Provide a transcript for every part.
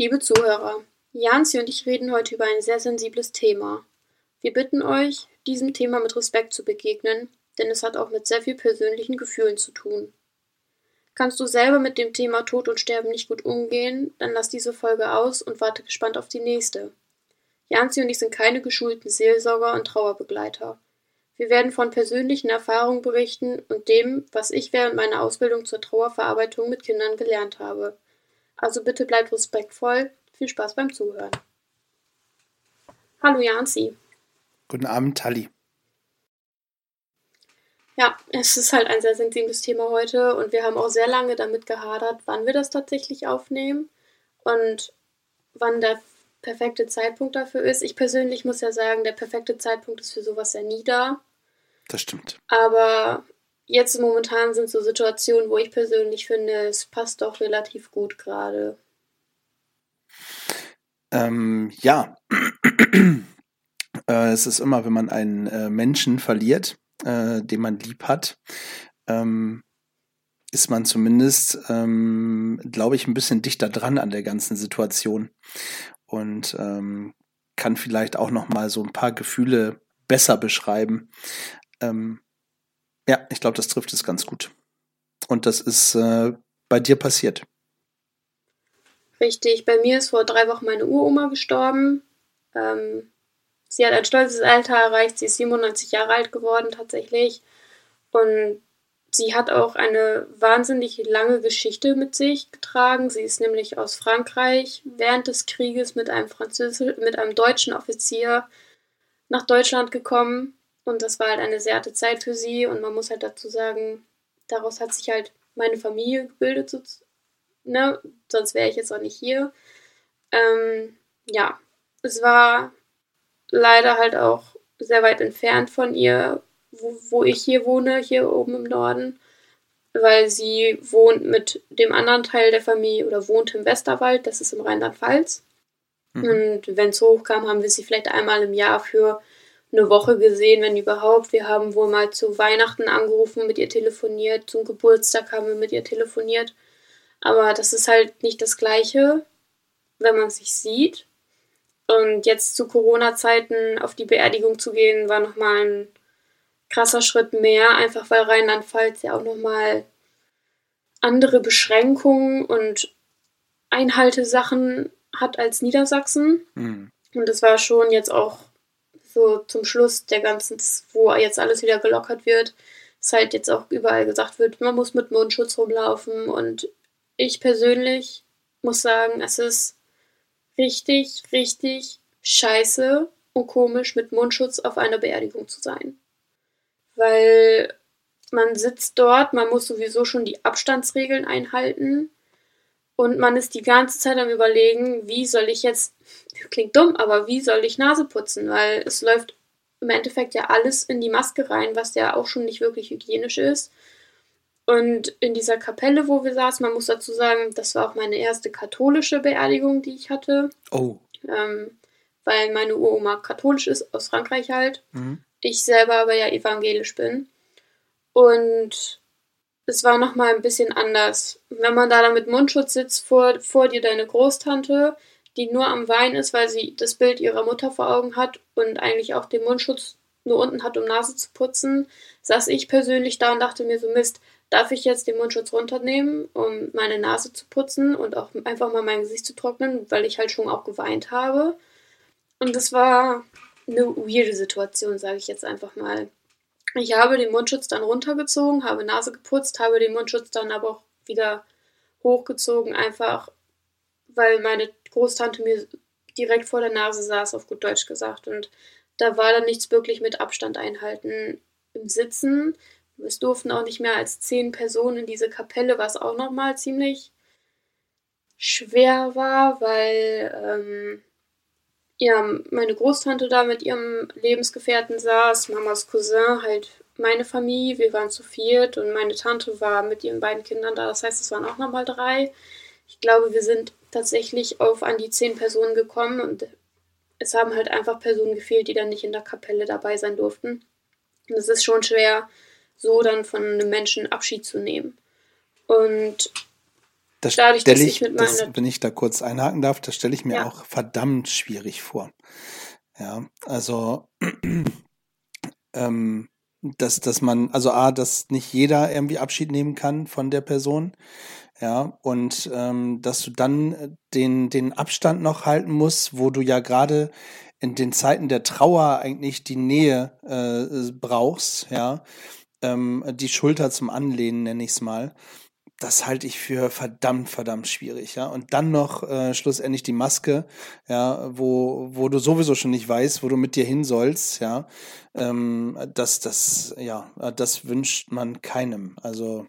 Liebe Zuhörer, Janzi und ich reden heute über ein sehr sensibles Thema. Wir bitten euch, diesem Thema mit Respekt zu begegnen, denn es hat auch mit sehr viel persönlichen Gefühlen zu tun. Kannst du selber mit dem Thema Tod und Sterben nicht gut umgehen, dann lass diese Folge aus und warte gespannt auf die nächste. Janzi und ich sind keine geschulten Seelsorger und Trauerbegleiter. Wir werden von persönlichen Erfahrungen berichten und dem, was ich während meiner Ausbildung zur Trauerverarbeitung mit Kindern gelernt habe. Also bitte bleibt respektvoll. Viel Spaß beim Zuhören. Hallo Janzi. Guten Abend, Tali. Ja, es ist halt ein sehr sensibles Thema heute und wir haben auch sehr lange damit gehadert, wann wir das tatsächlich aufnehmen und wann der perfekte Zeitpunkt dafür ist. Ich persönlich muss ja sagen, der perfekte Zeitpunkt ist für sowas ja nie da. Das stimmt. Aber jetzt momentan sind so Situationen, wo ich persönlich finde, es passt doch relativ gut gerade. Ähm, ja, äh, es ist immer, wenn man einen äh, Menschen verliert, äh, den man lieb hat, ähm, ist man zumindest, ähm, glaube ich, ein bisschen dichter dran an der ganzen Situation und ähm, kann vielleicht auch noch mal so ein paar Gefühle besser beschreiben. Ähm, ja, ich glaube, das trifft es ganz gut. Und das ist äh, bei dir passiert. Richtig, bei mir ist vor drei Wochen meine Uroma gestorben. Ähm, sie hat ein stolzes Alter erreicht, sie ist 97 Jahre alt geworden tatsächlich. Und sie hat auch eine wahnsinnig lange Geschichte mit sich getragen. Sie ist nämlich aus Frankreich während des Krieges mit einem Französisch, mit einem deutschen Offizier nach Deutschland gekommen und das war halt eine sehr harte Zeit für sie. Und man muss halt dazu sagen, daraus hat sich halt meine Familie gebildet. So, ne? Sonst wäre ich jetzt auch nicht hier. Ähm, ja, es war leider halt auch sehr weit entfernt von ihr, wo, wo ich hier wohne, hier oben im Norden. Weil sie wohnt mit dem anderen Teil der Familie oder wohnt im Westerwald, das ist im Rheinland-Pfalz. Mhm. Und wenn es hochkam, haben wir sie vielleicht einmal im Jahr für eine Woche gesehen, wenn überhaupt. Wir haben wohl mal zu Weihnachten angerufen, mit ihr telefoniert, zum Geburtstag haben wir mit ihr telefoniert. Aber das ist halt nicht das Gleiche, wenn man sich sieht. Und jetzt zu Corona-Zeiten auf die Beerdigung zu gehen, war nochmal ein krasser Schritt mehr, einfach weil Rheinland-Pfalz ja auch nochmal andere Beschränkungen und Einhaltesachen hat als Niedersachsen. Mhm. Und das war schon jetzt auch so zum Schluss der ganzen, wo jetzt alles wieder gelockert wird, ist halt jetzt auch überall gesagt wird, man muss mit Mundschutz rumlaufen. Und ich persönlich muss sagen, es ist richtig, richtig scheiße und komisch, mit Mundschutz auf einer Beerdigung zu sein. Weil man sitzt dort, man muss sowieso schon die Abstandsregeln einhalten. Und man ist die ganze Zeit am Überlegen, wie soll ich jetzt, klingt dumm, aber wie soll ich Nase putzen? Weil es läuft im Endeffekt ja alles in die Maske rein, was ja auch schon nicht wirklich hygienisch ist. Und in dieser Kapelle, wo wir saßen, man muss dazu sagen, das war auch meine erste katholische Beerdigung, die ich hatte. Oh. Ähm, weil meine Uroma katholisch ist, aus Frankreich halt. Mhm. Ich selber aber ja evangelisch bin. Und es war nochmal ein bisschen anders. Wenn man da dann mit Mundschutz sitzt, vor, vor dir deine Großtante, die nur am Weinen ist, weil sie das Bild ihrer Mutter vor Augen hat und eigentlich auch den Mundschutz nur unten hat, um Nase zu putzen, saß ich persönlich da und dachte mir so, Mist, darf ich jetzt den Mundschutz runternehmen, um meine Nase zu putzen und auch einfach mal mein Gesicht zu trocknen, weil ich halt schon auch geweint habe. Und das war eine weirde Situation, sage ich jetzt einfach mal. Ich habe den Mundschutz dann runtergezogen, habe Nase geputzt, habe den Mundschutz dann aber auch wieder hochgezogen, einfach weil meine Großtante mir direkt vor der Nase saß, auf gut Deutsch gesagt. Und da war dann nichts wirklich mit Abstand einhalten im Sitzen. Es durften auch nicht mehr als zehn Personen in diese Kapelle, was auch nochmal ziemlich schwer war, weil ähm, ja, meine Großtante da mit ihrem Lebensgefährten saß, Mamas Cousin, halt meine Familie, wir waren zu viert und meine Tante war mit ihren beiden Kindern da, das heißt, es waren auch nochmal drei. Ich glaube, wir sind tatsächlich auf an die zehn Personen gekommen und es haben halt einfach Personen gefehlt, die dann nicht in der Kapelle dabei sein durften. Und es ist schon schwer, so dann von einem Menschen Abschied zu nehmen. Und Das Dadurch, stelle ich, ich das, wenn ich da kurz einhaken darf, das stelle ich mir ja. auch verdammt schwierig vor. Ja, also ähm, dass, dass man, also A, dass nicht jeder irgendwie Abschied nehmen kann von der Person, ja, und ähm, dass du dann den, den Abstand noch halten musst, wo du ja gerade in den Zeiten der Trauer eigentlich die Nähe äh, brauchst, ja, ähm, die Schulter zum Anlehnen, nenne ich es mal das halte ich für verdammt, verdammt schwierig, ja. Und dann noch äh, schlussendlich die Maske, ja, wo, wo du sowieso schon nicht weißt, wo du mit dir hin sollst, ja. Ähm, das, das, ja, das wünscht man keinem. Also.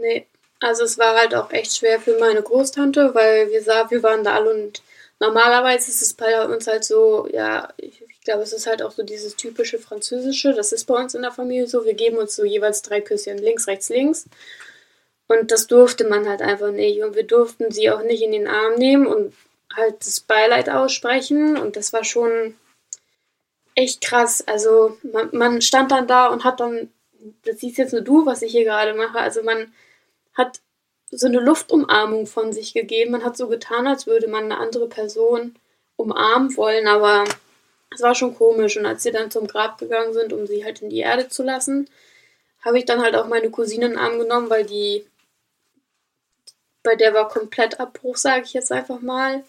Nee, also es war halt auch echt schwer für meine Großtante, weil wir sah, wir waren da alle und normalerweise ist es bei uns halt so, ja, ich, ich glaube, es ist halt auch so dieses typische Französische, das ist bei uns in der Familie so, wir geben uns so jeweils drei Küsschen links, rechts, links. Und das durfte man halt einfach nicht. Und wir durften sie auch nicht in den Arm nehmen und halt das Beileid aussprechen. Und das war schon echt krass. Also man, man stand dann da und hat dann, das siehst jetzt nur du, was ich hier gerade mache. Also man hat so eine Luftumarmung von sich gegeben. Man hat so getan, als würde man eine andere Person umarmen wollen, aber es war schon komisch. Und als sie dann zum Grab gegangen sind, um sie halt in die Erde zu lassen, habe ich dann halt auch meine Cousine in den Arm genommen, weil die bei der war komplett Abbruch, sage ich jetzt einfach mal.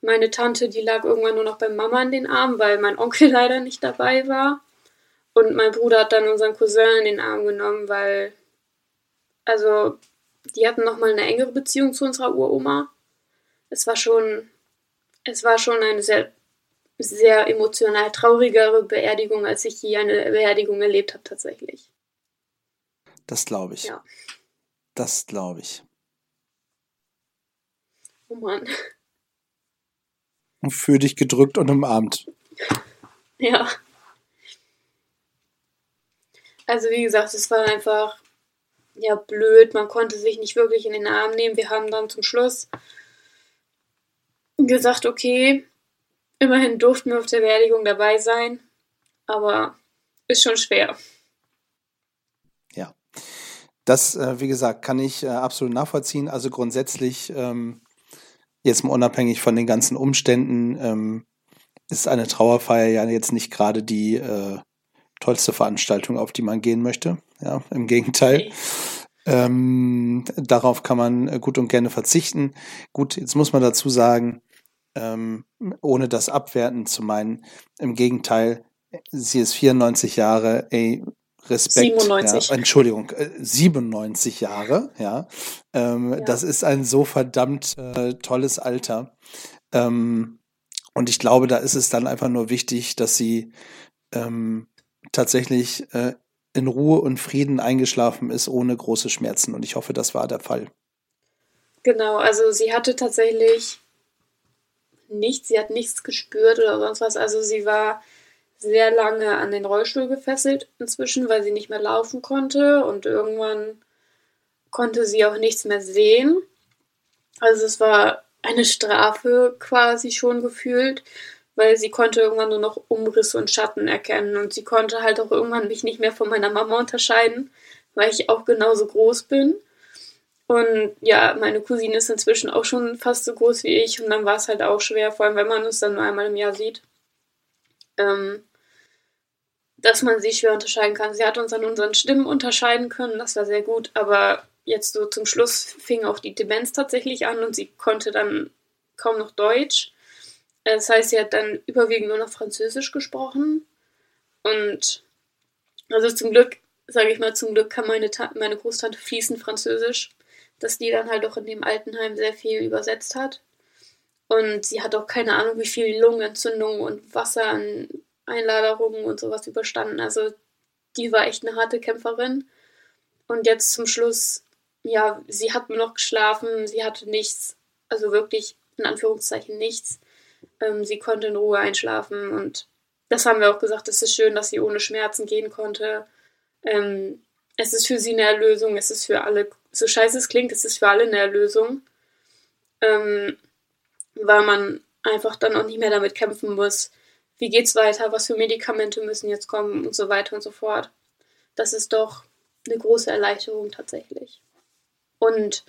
Meine Tante, die lag irgendwann nur noch bei Mama in den Arm, weil mein Onkel leider nicht dabei war. Und mein Bruder hat dann unseren Cousin in den Arm genommen, weil, also, die hatten nochmal eine engere Beziehung zu unserer Uroma. Es war schon, es war schon eine sehr, sehr emotional traurigere Beerdigung, als ich je eine Beerdigung erlebt habe, tatsächlich. Das glaube ich. Ja. Das glaube ich. Oh Mann. Und für dich gedrückt und umarmt. Ja. Also wie gesagt, es war einfach ja blöd. Man konnte sich nicht wirklich in den Arm nehmen. Wir haben dann zum Schluss gesagt, okay, immerhin durften wir auf der Beerdigung dabei sein, aber ist schon schwer. Ja, das, äh, wie gesagt, kann ich äh, absolut nachvollziehen. Also grundsätzlich ähm, jetzt mal unabhängig von den ganzen Umständen, ähm, ist eine Trauerfeier ja jetzt nicht gerade die äh, tollste Veranstaltung, auf die man gehen möchte. Ja, im Gegenteil. Ähm, darauf kann man gut und gerne verzichten. Gut, jetzt muss man dazu sagen, ähm, ohne das abwerten zu meinen, im Gegenteil, sie ist 94 Jahre, ey, Respekt. 97. Ja, Entschuldigung, 97 äh, Jahre, ja. Ähm, ja. Das ist ein so verdammt äh, tolles Alter. Ähm, und ich glaube, da ist es dann einfach nur wichtig, dass sie ähm, tatsächlich äh, in Ruhe und Frieden eingeschlafen ist, ohne große Schmerzen. Und ich hoffe, das war der Fall. Genau, also sie hatte tatsächlich nichts, sie hat nichts gespürt oder sonst was. Also sie war sehr lange an den Rollstuhl gefesselt inzwischen, weil sie nicht mehr laufen konnte und irgendwann konnte sie auch nichts mehr sehen. Also es war eine Strafe quasi schon gefühlt, weil sie konnte irgendwann nur noch Umrisse und Schatten erkennen und sie konnte halt auch irgendwann mich nicht mehr von meiner Mama unterscheiden, weil ich auch genauso groß bin. Und ja, meine Cousine ist inzwischen auch schon fast so groß wie ich und dann war es halt auch schwer, vor allem wenn man uns dann nur einmal im Jahr sieht. Ähm, dass man sie schwer unterscheiden kann. Sie hat uns an unseren Stimmen unterscheiden können, das war sehr gut, aber jetzt so zum Schluss fing auch die Demenz tatsächlich an und sie konnte dann kaum noch Deutsch. Das heißt, sie hat dann überwiegend nur noch Französisch gesprochen. Und also zum Glück, sage ich mal, zum Glück kann meine, Ta meine Großtante fließend Französisch, dass die dann halt auch in dem Altenheim sehr viel übersetzt hat. Und sie hat auch keine Ahnung, wie viel Lungenentzündung und Wasser an Einladerungen und sowas überstanden. Also die war echt eine harte Kämpferin. Und jetzt zum Schluss, ja, sie hat nur noch geschlafen, sie hatte nichts, also wirklich in Anführungszeichen nichts. Ähm, sie konnte in Ruhe einschlafen und das haben wir auch gesagt, es ist schön, dass sie ohne Schmerzen gehen konnte. Ähm, es ist für sie eine Erlösung, es ist für alle, so scheiße es klingt, es ist für alle eine Erlösung. Ähm, weil man einfach dann auch nicht mehr damit kämpfen muss, wie geht's weiter, was für Medikamente müssen jetzt kommen und so weiter und so fort. Das ist doch eine große Erleichterung tatsächlich. Und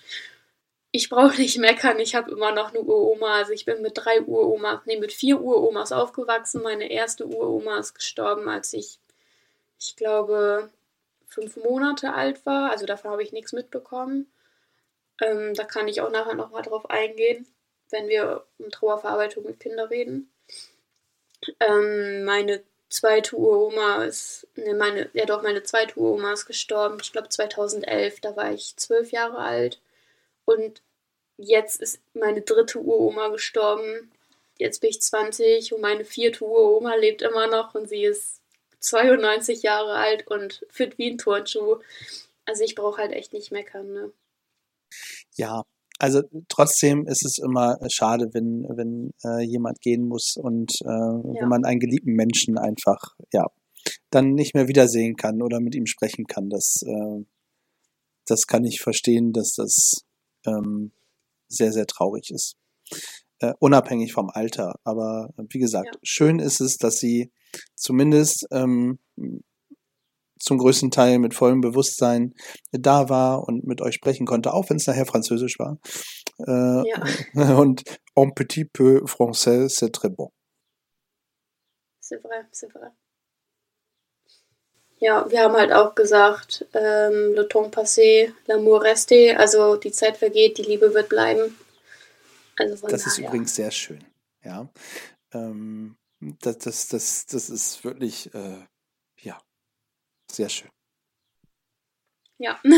ich brauche nicht meckern, ich habe immer noch eine Uroma. Also ich bin mit drei Uromas, nee, mit vier Uromas aufgewachsen. Meine erste Uroma ist gestorben, als ich, ich glaube, fünf Monate alt war. Also davon habe ich nichts mitbekommen. Ähm, da kann ich auch nachher nochmal drauf eingehen, wenn wir um Trauerverarbeitung mit Kindern reden. Ähm, meine zweite Uroma ist, ne, meine, ja doch, meine zweite Uroma ist gestorben. Ich glaube 2011, da war ich zwölf Jahre alt. Und jetzt ist meine dritte Uroma gestorben. Jetzt bin ich 20 und meine vierte Uroma lebt immer noch und sie ist 92 Jahre alt und fit wie ein Turnschuh. Also ich brauche halt echt nicht meckern, ne? Ja, also trotzdem ist es immer schade, wenn, wenn äh, jemand gehen muss und äh, ja. wenn man einen geliebten Menschen einfach, ja, dann nicht mehr wiedersehen kann oder mit ihm sprechen kann. Das, äh, das kann ich verstehen, dass das ähm, sehr, sehr traurig ist. Äh, unabhängig vom Alter. Aber wie gesagt, ja. schön ist es, dass sie zumindest ähm, zum größten Teil mit vollem Bewusstsein da war und mit euch sprechen konnte, auch wenn es nachher Französisch war. Äh, ja. Und un petit peu français, c'est très bon. C'est vrai, c'est vrai. Ja, wir haben halt auch gesagt, ähm, le temps passé, l'amour resté, also die Zeit vergeht, die Liebe wird bleiben. Also das ist übrigens sehr schön, ja. Ähm, das, das, das, das ist wirklich, äh, sehr schön. Ja.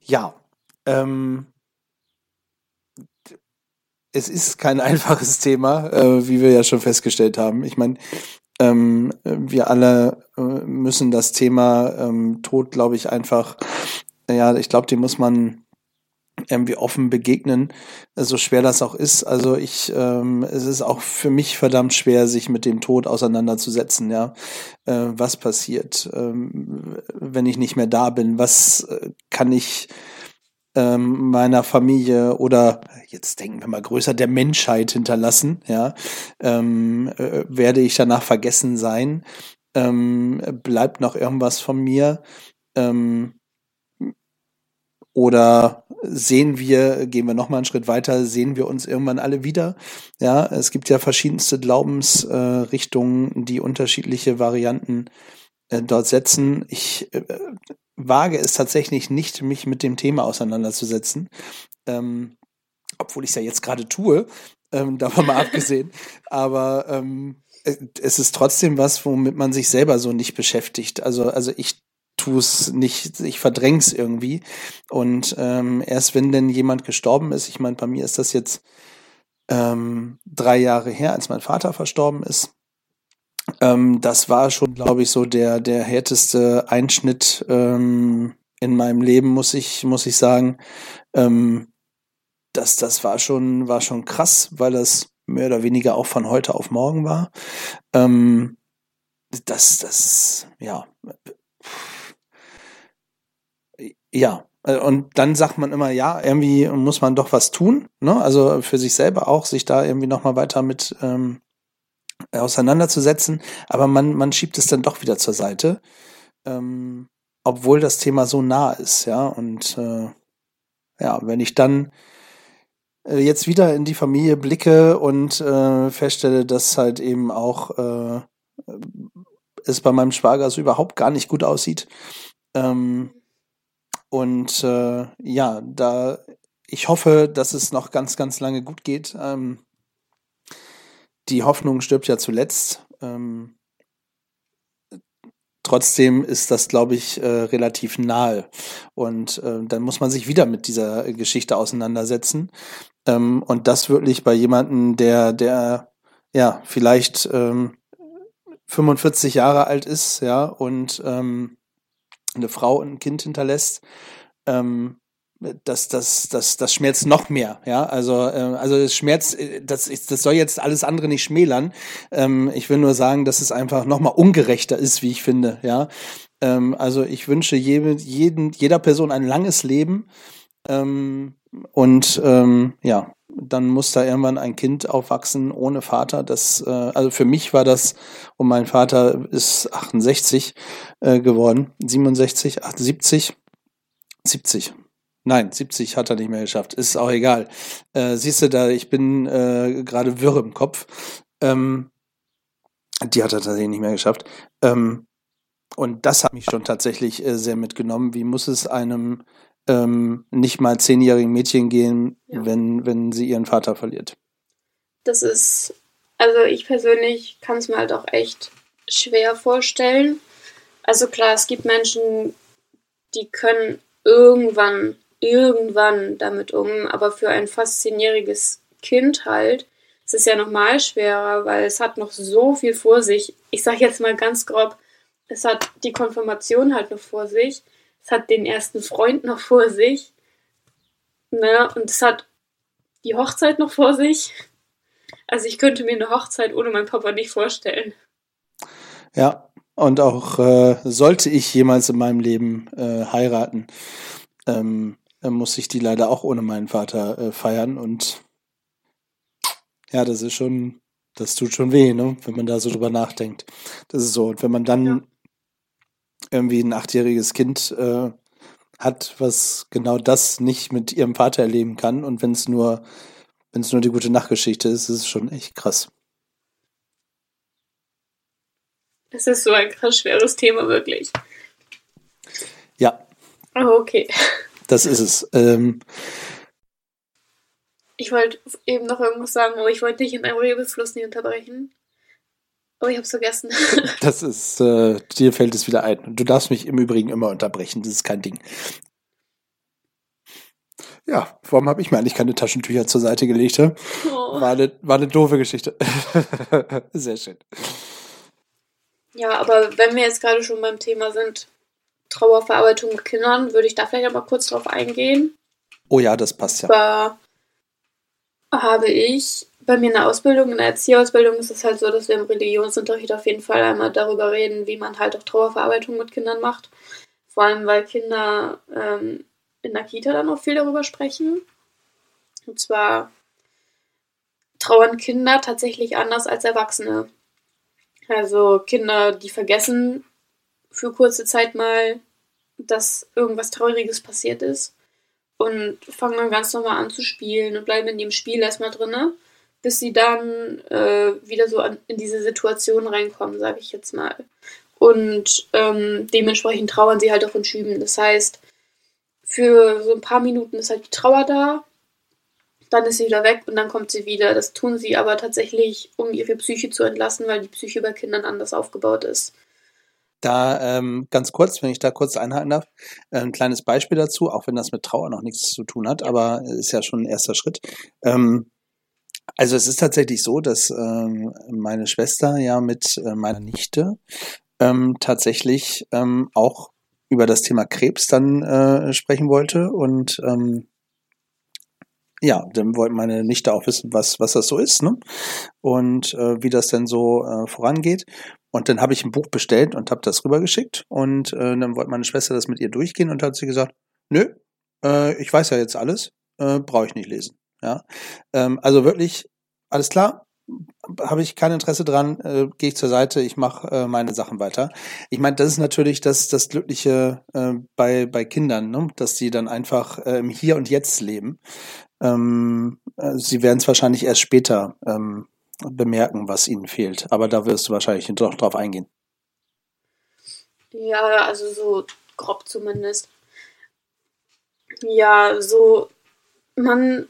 ja, ähm, es ist kein einfaches Thema, äh, wie wir ja schon festgestellt haben. Ich meine, ähm, wir alle äh, müssen das Thema ähm, Tod, glaube ich, einfach, ja, ich glaube, die muss man irgendwie offen begegnen, so schwer das auch ist. Also ich, ähm, es ist auch für mich verdammt schwer, sich mit dem Tod auseinanderzusetzen, ja. Äh, was passiert, ähm, wenn ich nicht mehr da bin? Was äh, kann ich ähm, meiner Familie oder jetzt denken wir mal größer der Menschheit hinterlassen, ja, ähm, äh, werde ich danach vergessen sein, ähm, bleibt noch irgendwas von mir ähm, oder sehen wir, gehen wir noch mal einen Schritt weiter, sehen wir uns irgendwann alle wieder? Ja, es gibt ja verschiedenste Glaubensrichtungen, äh, die unterschiedliche Varianten äh, dort setzen. Ich äh, wage es tatsächlich nicht, mich mit dem Thema auseinanderzusetzen. Ähm, obwohl ich es ja jetzt gerade tue, ähm, davon mal abgesehen. Aber ähm, es ist trotzdem was, womit man sich selber so nicht beschäftigt. Also, also ich tue es nicht, ich verdränge es irgendwie. Und ähm, erst wenn denn jemand gestorben ist, ich meine, bei mir ist das jetzt ähm, drei Jahre her, als mein Vater verstorben ist, ähm, das war schon, glaube ich, so der, der härteste Einschnitt ähm, in meinem Leben, muss ich, muss ich sagen. Ähm, das, das war schon, war schon krass, weil das mehr oder weniger auch von heute auf morgen war. Ähm, das, das, ja. Ja, und dann sagt man immer, ja, irgendwie muss man doch was tun, ne? Also für sich selber auch, sich da irgendwie nochmal weiter mit ähm, auseinanderzusetzen, aber man, man schiebt es dann doch wieder zur Seite, ähm, obwohl das Thema so nah ist, ja. Und äh, ja, wenn ich dann äh, jetzt wieder in die Familie blicke und äh, feststelle, dass halt eben auch äh, es bei meinem Schwager so überhaupt gar nicht gut aussieht. Ähm, und äh, ja, da ich hoffe, dass es noch ganz, ganz lange gut geht. Ähm, die Hoffnung stirbt ja zuletzt. Ähm, trotzdem ist das, glaube ich, äh, relativ nahe. Und äh, dann muss man sich wieder mit dieser Geschichte auseinandersetzen. Ähm, und das wirklich bei jemandem, der, der ja vielleicht ähm, 45 Jahre alt ist, ja, und ähm, eine Frau und ein Kind hinterlässt, ähm, das, das, das, das schmerzt noch mehr, ja. Also, äh, also es schmerzt, äh, das, das soll jetzt alles andere nicht schmälern. Ähm, ich will nur sagen, dass es einfach noch mal ungerechter ist, wie ich finde, ja. Ähm, also ich wünsche jedem, jeden, jeder Person ein langes Leben. Ähm, und ähm, ja, dann muss da irgendwann ein Kind aufwachsen ohne Vater. Das, äh, also für mich war das, und mein Vater ist 68 äh, geworden, 67, 78 70. Nein, 70 hat er nicht mehr geschafft. Ist auch egal. Äh, siehst du da, ich bin äh, gerade wirr im Kopf. Ähm, die hat er tatsächlich nicht mehr geschafft. Ähm, und das hat mich schon tatsächlich äh, sehr mitgenommen. Wie muss es einem ähm, nicht mal zehnjährigen Mädchen gehen, ja. wenn, wenn sie ihren Vater verliert? Das ist, also ich persönlich kann es mir halt auch echt schwer vorstellen. Also klar, es gibt Menschen, die können irgendwann, irgendwann damit um, aber für ein fast zehnjähriges Kind halt, ist es ja nochmal schwerer, weil es hat noch so viel vor sich. Ich sage jetzt mal ganz grob, es hat die Konfirmation halt noch vor sich, es hat den ersten Freund noch vor sich, ne, und es hat die Hochzeit noch vor sich. Also ich könnte mir eine Hochzeit ohne meinen Papa nicht vorstellen. Ja, und auch äh, sollte ich jemals in meinem Leben äh, heiraten, ähm, muss ich die leider auch ohne meinen Vater äh, feiern. Und ja, das ist schon, das tut schon weh, ne? wenn man da so drüber nachdenkt. Das ist so. Und wenn man dann ja. Irgendwie ein achtjähriges Kind äh, hat, was genau das nicht mit ihrem Vater erleben kann, und wenn es nur, wenn es nur die gute Nachtgeschichte ist, ist es schon echt krass. Es ist so ein krass schweres Thema, wirklich. Ja. Oh, okay. Das ist es. Ähm, ich wollte eben noch irgendwas sagen, aber ich wollte dich in einem Redefluss nicht unterbrechen. Aber ich hab's vergessen. das ist, äh, dir fällt es wieder ein. Du darfst mich im Übrigen immer unterbrechen, das ist kein Ding. Ja, warum habe ich mir eigentlich keine Taschentücher zur Seite gelegt? Oh. War, eine, war eine doofe Geschichte. Sehr schön. Ja, aber wenn wir jetzt gerade schon beim Thema sind, Trauerverarbeitung mit Kindern, würde ich da vielleicht mal kurz drauf eingehen. Oh ja, das passt ja. War, habe ich bei mir in der Ausbildung, in der Erzieherausbildung ist es halt so, dass wir im Religionsunterricht auf jeden Fall einmal darüber reden, wie man halt auch Trauerverarbeitung mit Kindern macht. Vor allem, weil Kinder ähm, in der Kita dann auch viel darüber sprechen. Und zwar trauern Kinder tatsächlich anders als Erwachsene. Also Kinder, die vergessen für kurze Zeit mal, dass irgendwas Trauriges passiert ist und fangen dann ganz normal an zu spielen und bleiben in dem Spiel erstmal drinne, bis sie dann äh, wieder so an, in diese Situation reinkommen, sage ich jetzt mal. Und ähm, dementsprechend trauern sie halt auch in Schüben. Das heißt, für so ein paar Minuten ist halt die Trauer da dann ist sie wieder weg und dann kommt sie wieder. Das tun sie aber tatsächlich, um ihre Psyche zu entlassen, weil die Psyche bei Kindern anders aufgebaut ist. Da ähm, ganz kurz, wenn ich da kurz einhalten darf, äh, ein kleines Beispiel dazu, auch wenn das mit Trauer noch nichts zu tun hat, aber ist ja schon ein erster Schritt. Ähm, also es ist tatsächlich so, dass ähm, meine Schwester ja mit äh, meiner Nichte ähm, tatsächlich ähm, auch über das Thema Krebs dann äh, sprechen wollte und ähm, ja, dann wollte meine Nichte auch wissen, was, was das so ist, ne? Und äh, wie das denn so äh, vorangeht. Und dann habe ich ein Buch bestellt und habe das rübergeschickt. Und äh, dann wollte meine Schwester das mit ihr durchgehen und hat sie gesagt, nö, äh, ich weiß ja jetzt alles, äh, brauche ich nicht lesen. Ja, ähm, also wirklich alles klar, habe ich kein Interesse dran, äh, gehe ich zur Seite, ich mache äh, meine Sachen weiter. Ich meine, das ist natürlich das, das Glückliche äh, bei, bei Kindern, ne? dass sie dann einfach äh, im Hier und Jetzt leben. Ähm, äh, sie werden es wahrscheinlich erst später ähm, bemerken, was ihnen fehlt. Aber da wirst du wahrscheinlich doch drauf eingehen. Ja, also so grob zumindest. Ja, so man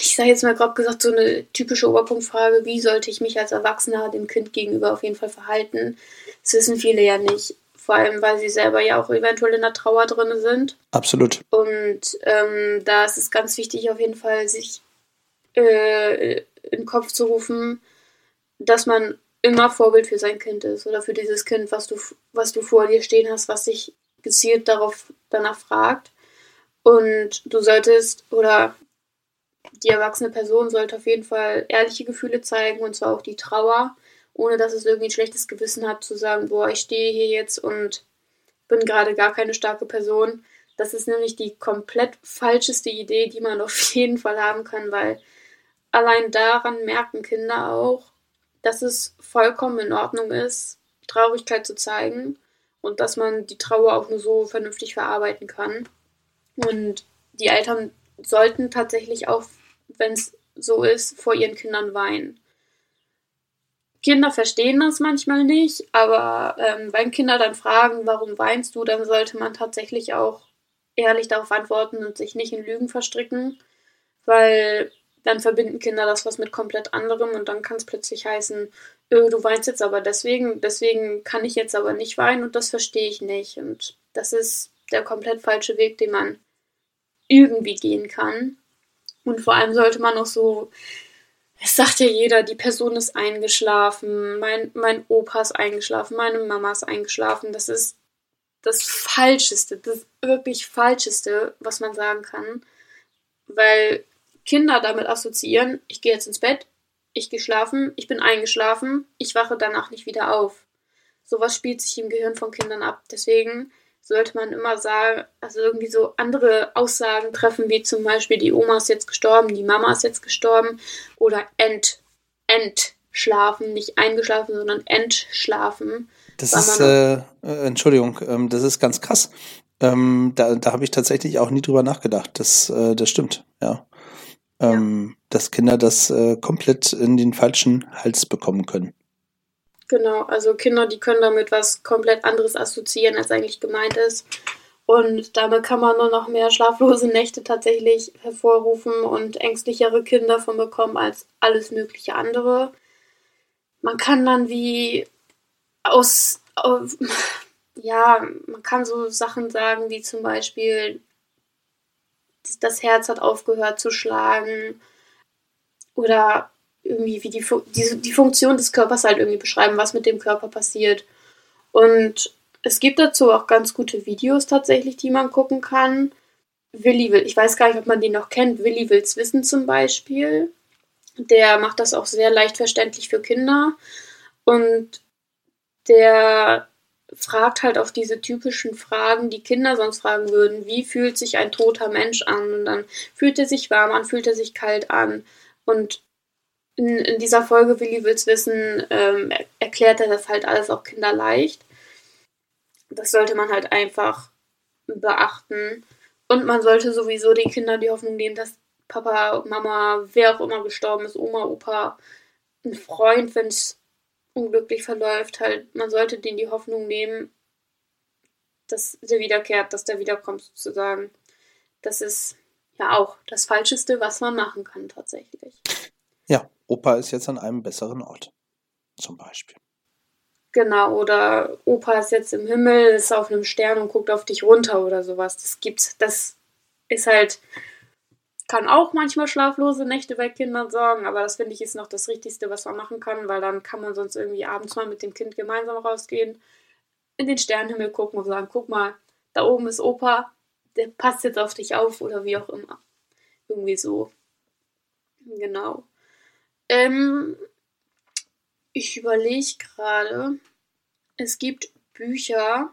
ich sage jetzt mal grob gesagt, so eine typische Oberpunktfrage, wie sollte ich mich als Erwachsener dem Kind gegenüber auf jeden Fall verhalten? Das wissen viele ja nicht. Vor allem, weil sie selber ja auch eventuell in der Trauer drin sind. Absolut. Und ähm, da ist es ganz wichtig, auf jeden Fall sich äh, in den Kopf zu rufen, dass man immer Vorbild für sein Kind ist oder für dieses Kind, was du, was du vor dir stehen hast, was sich gezielt darauf danach fragt. Und du solltest, oder die erwachsene Person sollte auf jeden Fall ehrliche Gefühle zeigen und zwar auch die Trauer, ohne dass es irgendwie ein schlechtes Gewissen hat, zu sagen, boah, ich stehe hier jetzt und bin gerade gar keine starke Person. Das ist nämlich die komplett falscheste Idee, die man auf jeden Fall haben kann, weil allein daran merken Kinder auch, dass es vollkommen in Ordnung ist, Traurigkeit zu zeigen und dass man die Trauer auch nur so vernünftig verarbeiten kann. Und die Eltern sollten tatsächlich auch, wenn es so ist, vor ihren Kindern weinen. Kinder verstehen das manchmal nicht, aber ähm, wenn Kinder dann fragen, warum weinst du, dann sollte man tatsächlich auch ehrlich darauf antworten und sich nicht in Lügen verstricken, weil dann verbinden Kinder das was mit komplett anderem und dann kann es plötzlich heißen, öh, du weinst jetzt aber deswegen, deswegen kann ich jetzt aber nicht weinen und das verstehe ich nicht. Und das ist der komplett falsche Weg, den man irgendwie gehen kann. Und vor allem sollte man auch so, es sagt ja jeder, die Person ist eingeschlafen, mein, mein Opa ist eingeschlafen, meine Mama ist eingeschlafen. Das ist das Falscheste, das wirklich Falscheste, was man sagen kann. Weil Kinder damit assoziieren, ich gehe jetzt ins Bett, ich gehe schlafen, ich bin eingeschlafen, ich wache danach nicht wieder auf. Sowas spielt sich im Gehirn von Kindern ab. Deswegen sollte man immer sagen, also irgendwie so andere Aussagen treffen, wie zum Beispiel die Oma ist jetzt gestorben, die Mama ist jetzt gestorben oder ent, entschlafen, nicht eingeschlafen, sondern entschlafen. Das ist, äh, äh, Entschuldigung, ähm, das ist ganz krass. Ähm, da da habe ich tatsächlich auch nie drüber nachgedacht. Das, äh, das stimmt, ja. Ähm, ja. Dass Kinder das äh, komplett in den falschen Hals bekommen können. Genau, also Kinder, die können damit was komplett anderes assoziieren, als eigentlich gemeint ist. Und damit kann man nur noch mehr schlaflose Nächte tatsächlich hervorrufen und ängstlichere Kinder von bekommen als alles mögliche andere. Man kann dann wie aus, aus ja, man kann so Sachen sagen wie zum Beispiel, das Herz hat aufgehört zu schlagen oder irgendwie wie die, die, die Funktion des Körpers halt irgendwie beschreiben, was mit dem Körper passiert. Und es gibt dazu auch ganz gute Videos tatsächlich, die man gucken kann. Willi will, ich weiß gar nicht, ob man die noch kennt, Willi will's wissen zum Beispiel. Der macht das auch sehr leicht verständlich für Kinder. Und der fragt halt auf diese typischen Fragen, die Kinder sonst fragen würden. Wie fühlt sich ein toter Mensch an? Und dann fühlt er sich warm an, fühlt er sich kalt an. Und in, in dieser Folge Willi will's wissen, ähm, erklärt er das halt alles auch kinderleicht. Das sollte man halt einfach beachten. Und man sollte sowieso den Kindern die Hoffnung geben, dass Papa, Mama, wer auch immer gestorben ist, Oma, Opa, ein Freund, wenn es unglücklich verläuft, halt, man sollte denen die Hoffnung nehmen, dass der wiederkehrt, dass der wiederkommt sozusagen. Das ist ja auch das Falscheste, was man machen kann tatsächlich. Ja, Opa ist jetzt an einem besseren Ort. Zum Beispiel. Genau, oder Opa ist jetzt im Himmel, ist auf einem Stern und guckt auf dich runter oder sowas. Das gibt's, das ist halt, kann auch manchmal schlaflose Nächte bei Kindern sorgen, aber das finde ich ist noch das Richtigste, was man machen kann, weil dann kann man sonst irgendwie abends mal mit dem Kind gemeinsam rausgehen, in den Sternenhimmel gucken und sagen, guck mal, da oben ist Opa, der passt jetzt auf dich auf oder wie auch immer. Irgendwie so. Genau. Ähm, ich überlege gerade, es gibt Bücher,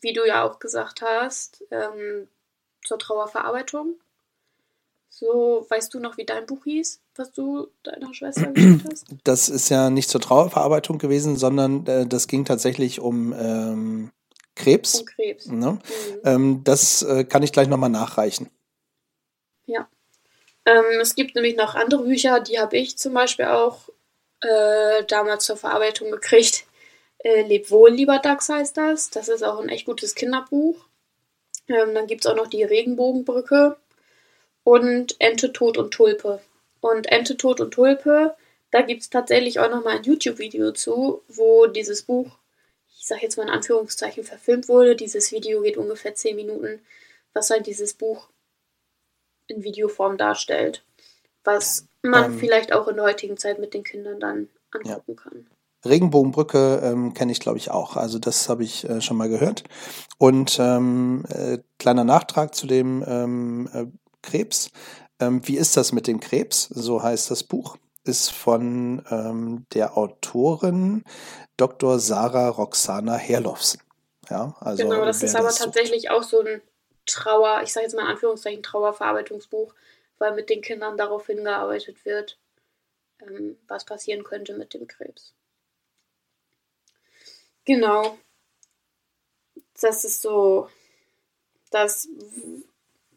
wie du ja auch gesagt hast, ähm, zur Trauerverarbeitung. So, weißt du noch, wie dein Buch hieß, was du deiner Schwester geschickt hast? Das ist ja nicht zur Trauerverarbeitung gewesen, sondern äh, das ging tatsächlich um ähm, Krebs. Um Krebs. Ne? Mhm. Ähm, das äh, kann ich gleich nochmal nachreichen. Ähm, es gibt nämlich noch andere Bücher, die habe ich zum Beispiel auch äh, damals zur Verarbeitung gekriegt. Äh, Leb wohl, lieber Dachs heißt das. Das ist auch ein echt gutes Kinderbuch. Ähm, dann gibt es auch noch die Regenbogenbrücke und Ente, Tod und Tulpe. Und Ente, Tod und Tulpe, da gibt es tatsächlich auch nochmal ein YouTube-Video zu, wo dieses Buch, ich sage jetzt mal in Anführungszeichen, verfilmt wurde. Dieses Video geht ungefähr 10 Minuten, was halt dieses Buch in Videoform darstellt, was man ähm, vielleicht auch in der heutigen Zeit mit den Kindern dann angucken ja. kann. Regenbogenbrücke ähm, kenne ich, glaube ich, auch. Also das habe ich äh, schon mal gehört. Und ähm, äh, kleiner Nachtrag zu dem ähm, äh, Krebs. Ähm, wie ist das mit dem Krebs? So heißt das Buch. Ist von ähm, der Autorin Dr. Sarah Roxana Herlofsen. Ja, also genau, das ist aber das tatsächlich sucht. auch so ein Trauer, ich sage jetzt mal in Anführungszeichen Trauerverarbeitungsbuch, weil mit den Kindern darauf hingearbeitet wird, ähm, was passieren könnte mit dem Krebs. Genau. das ist so das,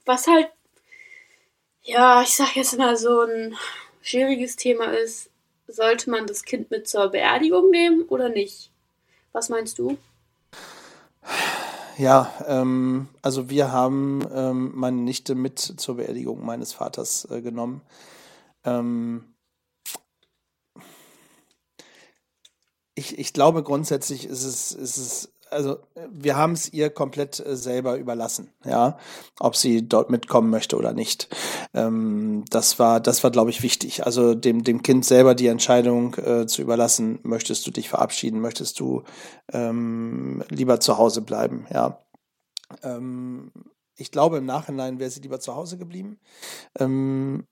was halt, ja, ich sag jetzt mal so ein schwieriges Thema ist, sollte man das Kind mit zur Beerdigung nehmen oder nicht? Was meinst du? Ja, ähm, also wir haben ähm, meine Nichte mit zur Beerdigung meines Vaters äh, genommen. Ähm, ich, ich glaube grundsätzlich ist es, ist es also wir haben es ihr komplett äh, selber überlassen, ja, ob sie dort mitkommen möchte oder nicht. Ähm, das war, das war, glaube ich, wichtig. Also dem, dem Kind selber die Entscheidung äh, zu überlassen, möchtest du dich verabschieden, möchtest du ähm, lieber zu Hause bleiben, ja. Ähm, ich glaube, im Nachhinein wäre sie lieber zu Hause geblieben. Ähm,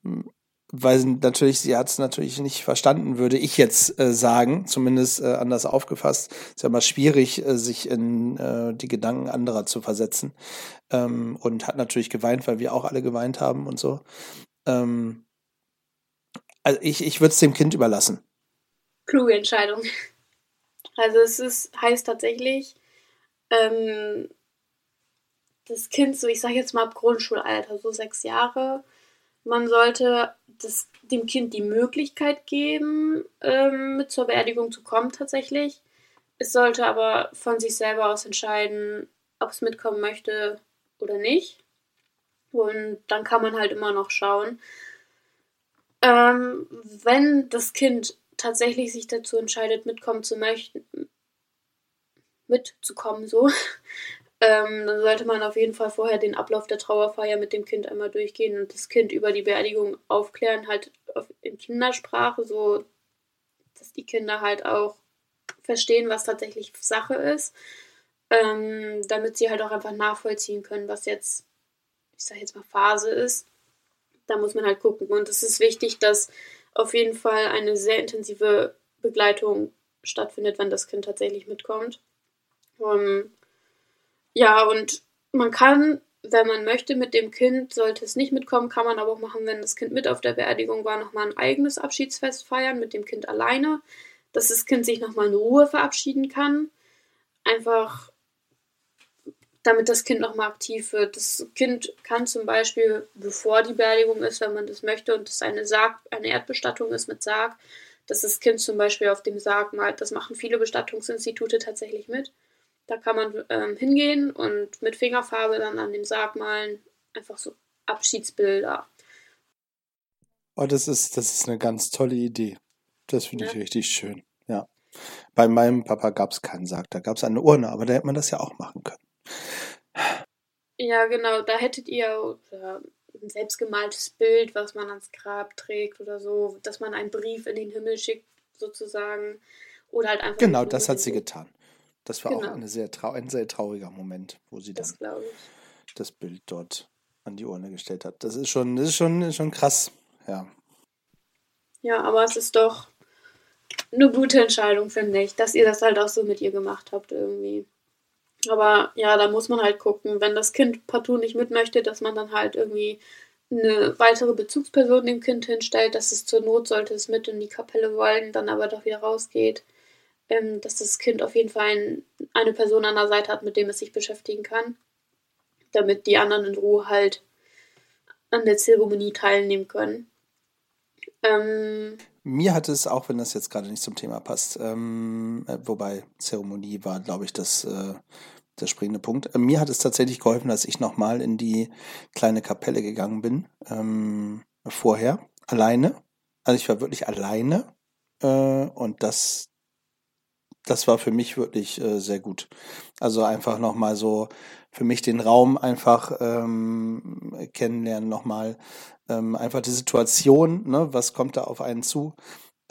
weil natürlich, sie hat es natürlich nicht verstanden, würde ich jetzt äh, sagen, zumindest äh, anders aufgefasst. Ist ja immer schwierig, äh, sich in äh, die Gedanken anderer zu versetzen. Ähm, und hat natürlich geweint, weil wir auch alle geweint haben und so. Ähm, also ich, ich würde es dem Kind überlassen. Kluge Entscheidung. Also es ist, heißt tatsächlich, ähm, das Kind, so ich sage jetzt mal ab Grundschulalter, so sechs Jahre, man sollte das, dem Kind die Möglichkeit geben, ähm, mit zur Beerdigung zu kommen tatsächlich. Es sollte aber von sich selber aus entscheiden, ob es mitkommen möchte oder nicht. Und dann kann man halt immer noch schauen. Ähm, wenn das Kind tatsächlich sich dazu entscheidet, mitkommen zu möchten, mitzukommen, so, ähm, dann sollte man auf jeden Fall vorher den Ablauf der Trauerfeier mit dem Kind einmal durchgehen und das Kind über die Beerdigung aufklären, halt in Kindersprache, so dass die Kinder halt auch verstehen, was tatsächlich Sache ist, ähm, damit sie halt auch einfach nachvollziehen können, was jetzt, ich sag jetzt mal, Phase ist. Da muss man halt gucken. Und es ist wichtig, dass auf jeden Fall eine sehr intensive Begleitung stattfindet, wenn das Kind tatsächlich mitkommt. Um, ähm, ja, und man kann, wenn man möchte, mit dem Kind, sollte es nicht mitkommen, kann man aber auch machen, wenn das Kind mit auf der Beerdigung war, nochmal ein eigenes Abschiedsfest feiern mit dem Kind alleine, dass das Kind sich nochmal in Ruhe verabschieden kann. Einfach, damit das Kind nochmal aktiv wird. Das Kind kann zum Beispiel, bevor die Beerdigung ist, wenn man das möchte und es eine Sarg, eine Erdbestattung ist mit Sarg, dass das Kind zum Beispiel auf dem Sarg malt. Das machen viele Bestattungsinstitute tatsächlich mit da kann man ähm, hingehen und mit Fingerfarbe dann an dem Sarg malen. Einfach so Abschiedsbilder. Oh, das ist, das ist eine ganz tolle Idee. Das finde ja. ich richtig schön. Ja. Bei meinem Papa gab es keinen Sarg, da gab es eine Urne, aber da hätte man das ja auch machen können. Ja, genau, da hättet ihr ein selbstgemaltes Bild, was man ans Grab trägt oder so, dass man einen Brief in den Himmel schickt, sozusagen. Oder halt einfach. Genau, das hat sie getan. Das war genau. auch eine sehr ein sehr trauriger Moment, wo sie das, dann das Bild dort an die Urne gestellt hat. Das ist schon, das ist schon, schon krass, ja. Ja, aber es ist doch eine gute Entscheidung, finde ich, dass ihr das halt auch so mit ihr gemacht habt irgendwie. Aber ja, da muss man halt gucken, wenn das Kind partout nicht mit möchte, dass man dann halt irgendwie eine weitere Bezugsperson dem Kind hinstellt, dass es zur Not sollte es mit in die Kapelle wollen, dann aber doch wieder rausgeht ähm, dass das Kind auf jeden Fall ein, eine Person an der Seite hat, mit dem es sich beschäftigen kann, damit die anderen in Ruhe halt an der Zeremonie teilnehmen können. Ähm, Mir hat es, auch wenn das jetzt gerade nicht zum Thema passt, ähm, äh, wobei Zeremonie war, glaube ich, das, äh, der springende Punkt. Äh, mir hat es tatsächlich geholfen, dass ich nochmal in die kleine Kapelle gegangen bin, ähm, vorher, alleine. Also ich war wirklich alleine äh, und das das war für mich wirklich äh, sehr gut. Also einfach nochmal so für mich den Raum einfach ähm, kennenlernen, nochmal ähm, einfach die Situation, ne, was kommt da auf einen zu,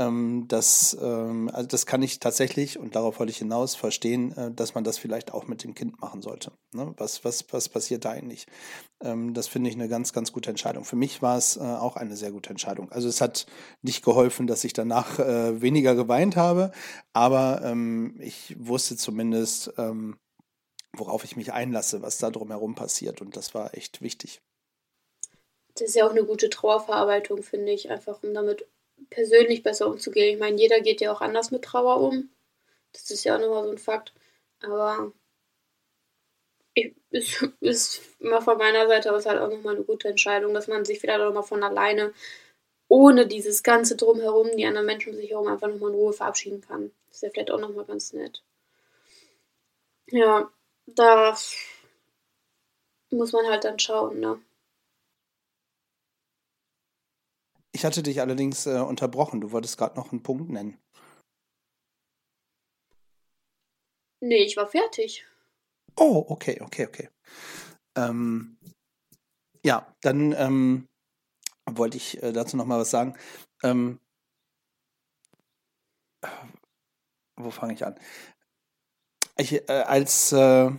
ähm, das, ähm, also das kann ich tatsächlich, und darauf wollte ich hinaus, verstehen, äh, dass man das vielleicht auch mit dem Kind machen sollte. Ne? Was, was, was passiert da eigentlich? Ähm, das finde ich eine ganz, ganz gute Entscheidung. Für mich war es äh, auch eine sehr gute Entscheidung. Also es hat nicht geholfen, dass ich danach äh, weniger geweint habe, aber ähm, ich wusste zumindest, ähm, worauf ich mich einlasse, was da drumherum passiert. Und das war echt wichtig. Das ist ja auch eine gute Trauerverarbeitung, finde ich, einfach um damit persönlich besser umzugehen. Ich meine, jeder geht ja auch anders mit Trauer um. Das ist ja auch nochmal so ein Fakt. Aber ist, ist immer von meiner Seite aus halt auch nochmal eine gute Entscheidung, dass man sich wieder nochmal von alleine, ohne dieses ganze Drumherum, die anderen Menschen um sich herum einfach nochmal in Ruhe verabschieden kann. Das ist ja vielleicht auch nochmal ganz nett. Ja, da muss man halt dann schauen, ne? Ich hatte dich allerdings äh, unterbrochen. Du wolltest gerade noch einen Punkt nennen. Nee, ich war fertig. Oh, okay, okay, okay. Ähm, ja, dann ähm, wollte ich äh, dazu noch mal was sagen. Ähm, wo fange ich an? Ich, äh, als äh,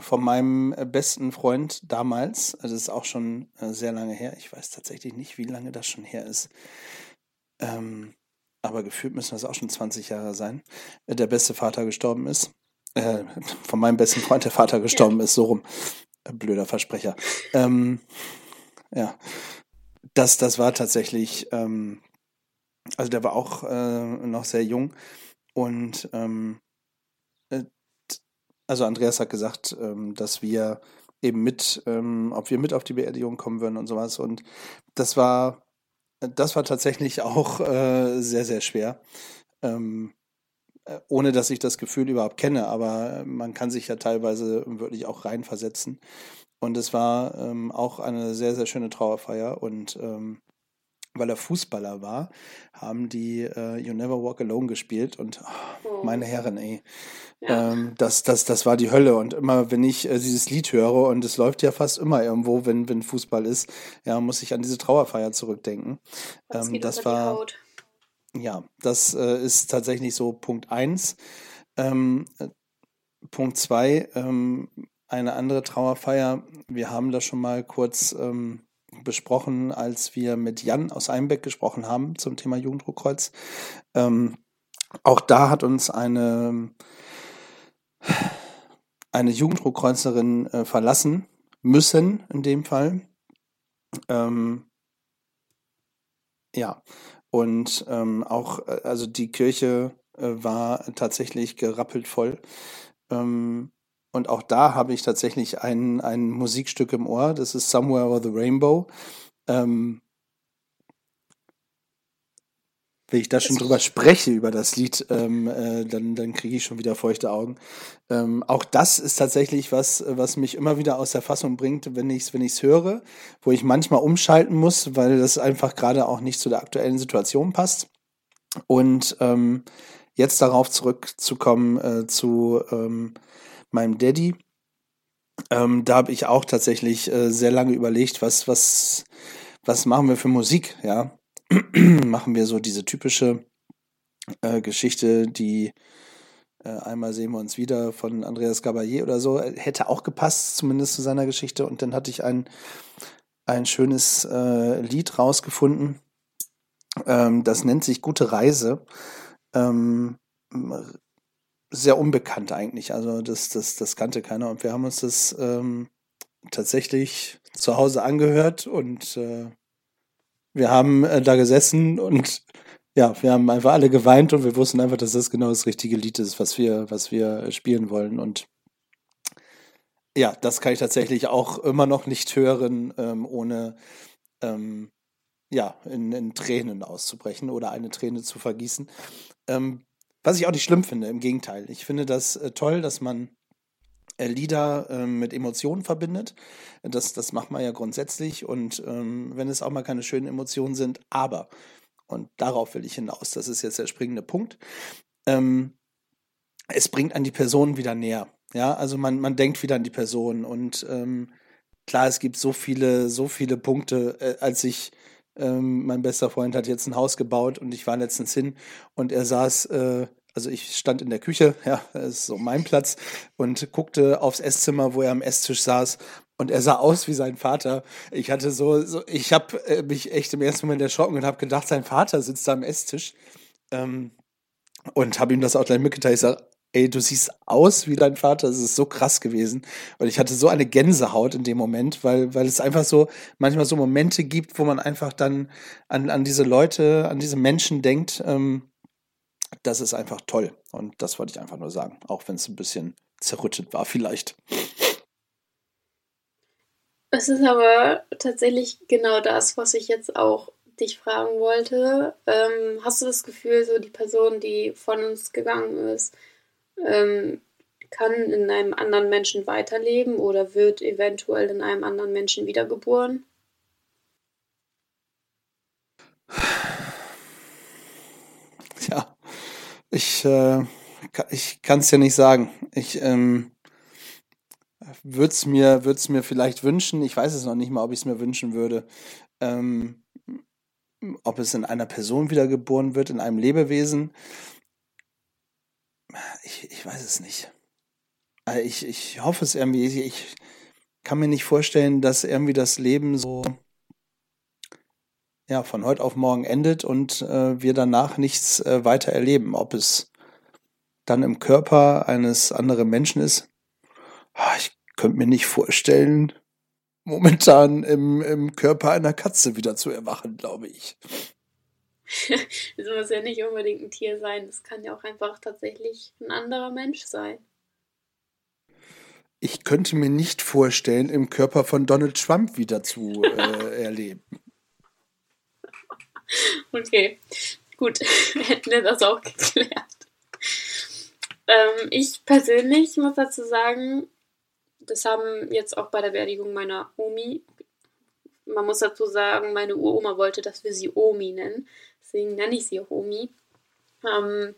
von meinem besten Freund damals, also das ist auch schon äh, sehr lange her, ich weiß tatsächlich nicht, wie lange das schon her ist, ähm, aber gefühlt müssen das auch schon 20 Jahre sein, äh, der beste Vater gestorben ist. Äh, von meinem besten Freund der Vater gestorben ja. ist, so rum. Äh, blöder Versprecher. Ähm, ja, das, das war tatsächlich, ähm, also der war auch äh, noch sehr jung und ähm, äh, also Andreas hat gesagt, ähm, dass wir eben mit, ähm, ob wir mit auf die Beerdigung kommen würden und sowas. Und das war, das war tatsächlich auch äh, sehr, sehr schwer. Ähm, äh, ohne dass ich das Gefühl überhaupt kenne, aber man kann sich ja teilweise wirklich auch reinversetzen. Und es war auch eine sehr, sehr schöne Trauerfeier und ähm, weil er Fußballer war, haben die äh, You Never Walk Alone gespielt und oh, meine Herren, ey, ja. ähm, das, das, das war die Hölle. Und immer, wenn ich äh, dieses Lied höre, und es läuft ja fast immer irgendwo, wenn, wenn Fußball ist, ja, muss ich an diese Trauerfeier zurückdenken. Das, ähm, das war, ja, das äh, ist tatsächlich so Punkt eins. Ähm, äh, Punkt zwei, ähm, eine andere Trauerfeier. Wir haben das schon mal kurz ähm, besprochen, als wir mit Jan aus Einbeck gesprochen haben zum Thema Jugenddruckkreuz. Ähm, auch da hat uns eine, eine Jugenddruckkreuzerin äh, verlassen müssen, in dem Fall. Ähm, ja, und ähm, auch, äh, also die Kirche äh, war tatsächlich gerappelt voll. Ähm, und auch da habe ich tatsächlich ein, ein Musikstück im Ohr, das ist Somewhere Over the Rainbow. Ähm, wenn ich da schon drüber spreche, über das Lied, ähm, äh, dann, dann kriege ich schon wieder feuchte Augen. Ähm, auch das ist tatsächlich was, was mich immer wieder aus der Fassung bringt, wenn ich es wenn ich's höre, wo ich manchmal umschalten muss, weil das einfach gerade auch nicht zu der aktuellen Situation passt. Und ähm, jetzt darauf zurückzukommen äh, zu ähm, meinem Daddy. Ähm, da habe ich auch tatsächlich äh, sehr lange überlegt, was, was, was machen wir für Musik, ja. machen wir so diese typische äh, Geschichte, die äh, einmal sehen wir uns wieder von Andreas Gabayé oder so, hätte auch gepasst, zumindest zu seiner Geschichte. Und dann hatte ich ein, ein schönes äh, Lied rausgefunden. Ähm, das nennt sich Gute Reise. Ähm, sehr unbekannt eigentlich. Also das, das, das kannte keiner. Und wir haben uns das ähm, tatsächlich zu Hause angehört und äh, wir haben äh, da gesessen und ja, wir haben einfach alle geweint und wir wussten einfach, dass das genau das richtige Lied ist, was wir, was wir spielen wollen. Und ja, das kann ich tatsächlich auch immer noch nicht hören, ähm, ohne ähm, ja, in, in, Tränen auszubrechen oder eine Träne zu vergießen. Ähm, was ich auch nicht schlimm finde, im Gegenteil. Ich finde das äh, toll, dass man äh, Lieder äh, mit Emotionen verbindet. Das, das macht man ja grundsätzlich. Und ähm, wenn es auch mal keine schönen Emotionen sind, aber, und darauf will ich hinaus, das ist jetzt der springende Punkt, ähm, es bringt an die Person wieder näher. Ja, also man, man denkt wieder an die Person. Und ähm, klar, es gibt so viele, so viele Punkte, äh, als ich ähm, mein bester Freund hat jetzt ein Haus gebaut und ich war letztens hin und er saß, äh, also ich stand in der Küche, ja, das ist so mein Platz und guckte aufs Esszimmer, wo er am Esstisch saß und er sah aus wie sein Vater. Ich hatte so, so ich habe äh, mich echt im ersten Moment erschrocken und habe gedacht, sein Vater sitzt da am Esstisch. Ähm, und habe ihm das auch gleich mitgeteilt. Ich sage, ey, du siehst aus wie dein Vater, es ist so krass gewesen. Und ich hatte so eine Gänsehaut in dem Moment, weil, weil es einfach so, manchmal so Momente gibt, wo man einfach dann an, an diese Leute, an diese Menschen denkt. Ähm, das ist einfach toll. Und das wollte ich einfach nur sagen, auch wenn es ein bisschen zerrüttet war vielleicht. Es ist aber tatsächlich genau das, was ich jetzt auch dich fragen wollte. Ähm, hast du das Gefühl, so die Person, die von uns gegangen ist, ähm, kann in einem anderen Menschen weiterleben oder wird eventuell in einem anderen Menschen wiedergeboren? Ja, ich, äh, ich kann es ja nicht sagen. Ich ähm, würde es mir, würd's mir vielleicht wünschen, ich weiß es noch nicht mal, ob ich es mir wünschen würde, ähm, ob es in einer Person wiedergeboren wird, in einem Lebewesen. Ich, ich weiß es nicht. Äh, ich, ich hoffe es irgendwie. Ich kann mir nicht vorstellen, dass irgendwie das Leben so ja, von heute auf morgen endet und äh, wir danach nichts äh, weiter erleben. Ob es dann im Körper eines anderen Menschen ist. Ah, ich könnte mir nicht vorstellen, momentan im, im Körper einer Katze wieder zu erwachen, glaube ich. Es muss ja nicht unbedingt ein Tier sein, es kann ja auch einfach tatsächlich ein anderer Mensch sein. Ich könnte mir nicht vorstellen, im Körper von Donald Trump wieder zu äh, erleben. Okay, gut, hätten wir das auch geklärt. Ähm, ich persönlich muss dazu sagen, das haben jetzt auch bei der Beerdigung meiner Omi, man muss dazu sagen, meine Uroma wollte, dass wir sie Omi nennen, deswegen nenne ich sie auch Omi. Ähm,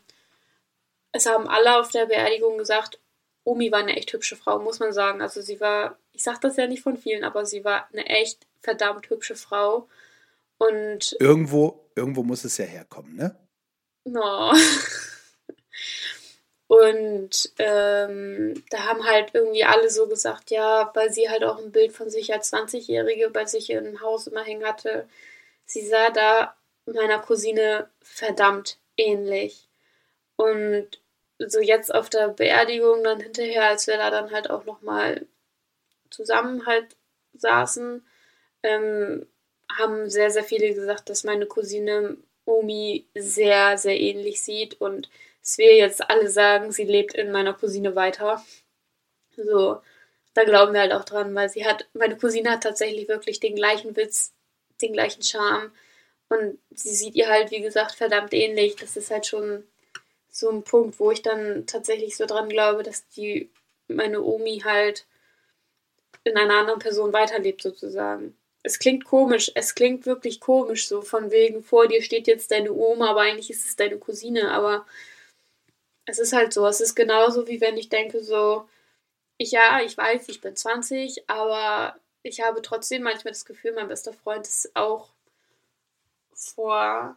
es haben alle auf der Beerdigung gesagt, Omi war eine echt hübsche Frau, muss man sagen. Also sie war, ich sage das ja nicht von vielen, aber sie war eine echt verdammt hübsche Frau. Und irgendwo, irgendwo muss es ja herkommen, ne? No. Und ähm, da haben halt irgendwie alle so gesagt, ja, weil sie halt auch ein Bild von sich als 20-Jährige bei sich im Haus immer hängen hatte. Sie sah da meiner Cousine verdammt ähnlich. Und so jetzt auf der Beerdigung dann hinterher, als wir da dann halt auch nochmal zusammen halt saßen, ähm, haben sehr, sehr viele gesagt, dass meine Cousine Omi sehr, sehr ähnlich sieht und dass wir jetzt alle sagen, sie lebt in meiner Cousine weiter. So, da glauben wir halt auch dran, weil sie hat, meine Cousine hat tatsächlich wirklich den gleichen Witz, den gleichen Charme und sie sieht ihr halt, wie gesagt, verdammt ähnlich. Das ist halt schon so ein Punkt, wo ich dann tatsächlich so dran glaube, dass die, meine Omi halt in einer anderen Person weiterlebt sozusagen. Es klingt komisch, es klingt wirklich komisch, so von wegen, vor dir steht jetzt deine Oma, aber eigentlich ist es deine Cousine, aber es ist halt so, es ist genauso wie wenn ich denke so, ich ja, ich weiß, ich bin 20, aber ich habe trotzdem manchmal das Gefühl, mein bester Freund ist auch vor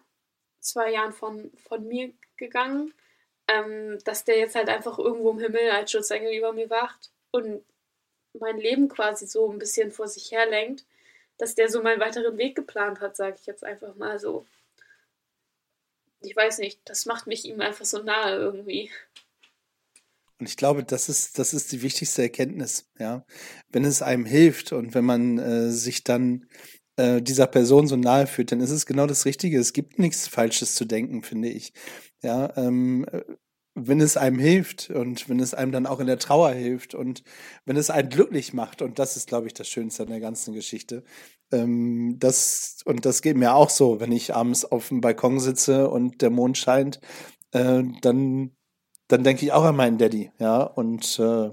zwei Jahren von, von mir gegangen, ähm, dass der jetzt halt einfach irgendwo im Himmel als Schutzengel über mir wacht und mein Leben quasi so ein bisschen vor sich her lenkt, dass der so meinen weiteren Weg geplant hat, sage ich jetzt einfach mal so ich weiß nicht, das macht mich ihm einfach so nahe irgendwie. Und ich glaube, das ist, das ist die wichtigste Erkenntnis, ja. Wenn es einem hilft und wenn man äh, sich dann äh, dieser Person so nahe fühlt, dann ist es genau das Richtige. Es gibt nichts Falsches zu denken, finde ich. Ja, ähm, wenn es einem hilft und wenn es einem dann auch in der Trauer hilft und wenn es einen glücklich macht, und das ist, glaube ich, das Schönste an der ganzen Geschichte. Ähm, das, und das geht mir auch so, wenn ich abends auf dem Balkon sitze und der Mond scheint, äh, dann, dann denke ich auch an meinen Daddy, ja, und äh,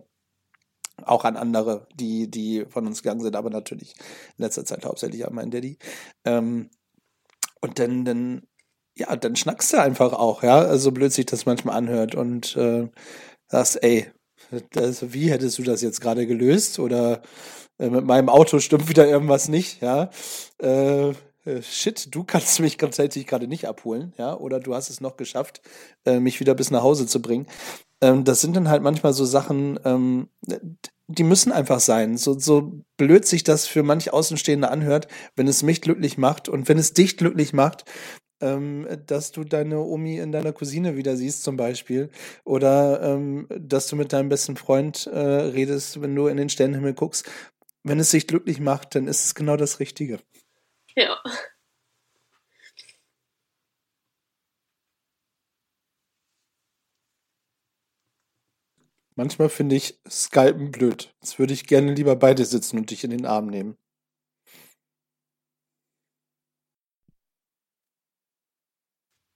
auch an andere, die, die von uns gegangen sind, aber natürlich in letzter Zeit hauptsächlich an meinen Daddy. Ähm, und dann, dann ja, dann schnackst du einfach auch, ja, also so blöd sich das manchmal anhört und äh, sagst, ey, das, wie hättest du das jetzt gerade gelöst? Oder äh, mit meinem Auto stimmt wieder irgendwas nicht, ja. Äh, shit, du kannst mich tatsächlich gerade nicht abholen, ja, oder du hast es noch geschafft, äh, mich wieder bis nach Hause zu bringen. Ähm, das sind dann halt manchmal so Sachen, ähm, die müssen einfach sein. So, so blöd sich das für manch Außenstehende anhört, wenn es mich glücklich macht und wenn es dich glücklich macht, ähm, dass du deine Omi in deiner Cousine wieder siehst zum Beispiel oder ähm, dass du mit deinem besten Freund äh, redest, wenn du in den Sternenhimmel guckst. Wenn es sich glücklich macht, dann ist es genau das Richtige. Ja. Manchmal finde ich Skypen blöd. Jetzt würde ich gerne lieber bei dir sitzen und dich in den Arm nehmen.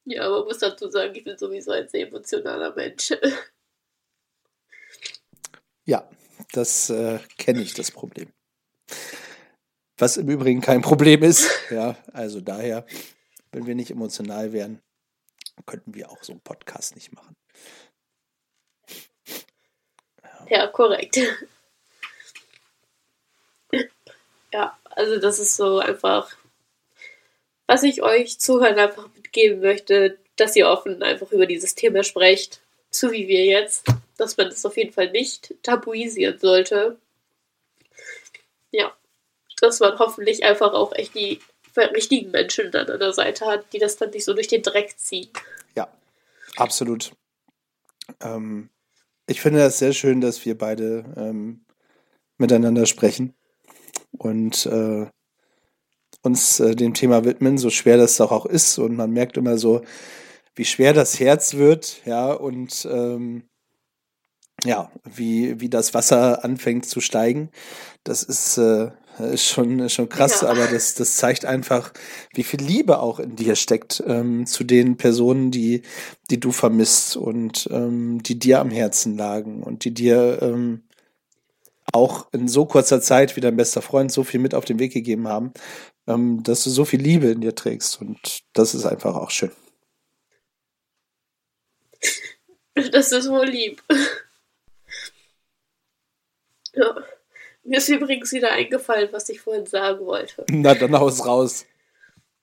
Ja, man muss dazu sagen, ich bin sowieso ein sehr emotionaler Mensch. Ja, das äh, kenne ich, das Problem. Was im Übrigen kein Problem ist. Ja, also daher, wenn wir nicht emotional wären, könnten wir auch so einen Podcast nicht machen. Ja, korrekt. Ja, also das ist so einfach, was ich euch zuhören einfach mitgeben möchte, dass ihr offen einfach über dieses Thema sprecht, so wie wir jetzt, dass man das auf jeden Fall nicht tabuisieren sollte. Ja, dass man hoffentlich einfach auch echt die richtigen Menschen dann an der Seite hat, die das dann nicht so durch den Dreck ziehen. Ja, absolut. Ähm, ich finde das sehr schön, dass wir beide ähm, miteinander sprechen und äh, uns äh, dem Thema widmen, so schwer das doch auch ist. Und man merkt immer so, wie schwer das Herz wird, ja, und ähm, ja, wie, wie das Wasser anfängt zu steigen. Das ist, äh, ist schon, schon krass, ja. aber das, das zeigt einfach, wie viel Liebe auch in dir steckt ähm, zu den Personen, die, die du vermisst und ähm, die dir am Herzen lagen und die dir ähm, auch in so kurzer Zeit wie dein bester Freund so viel mit auf den Weg gegeben haben, ähm, dass du so viel Liebe in dir trägst. Und das ist einfach auch schön. Das ist wohl lieb. Ja. Mir ist übrigens wieder eingefallen, was ich vorhin sagen wollte. Na, dann haus raus.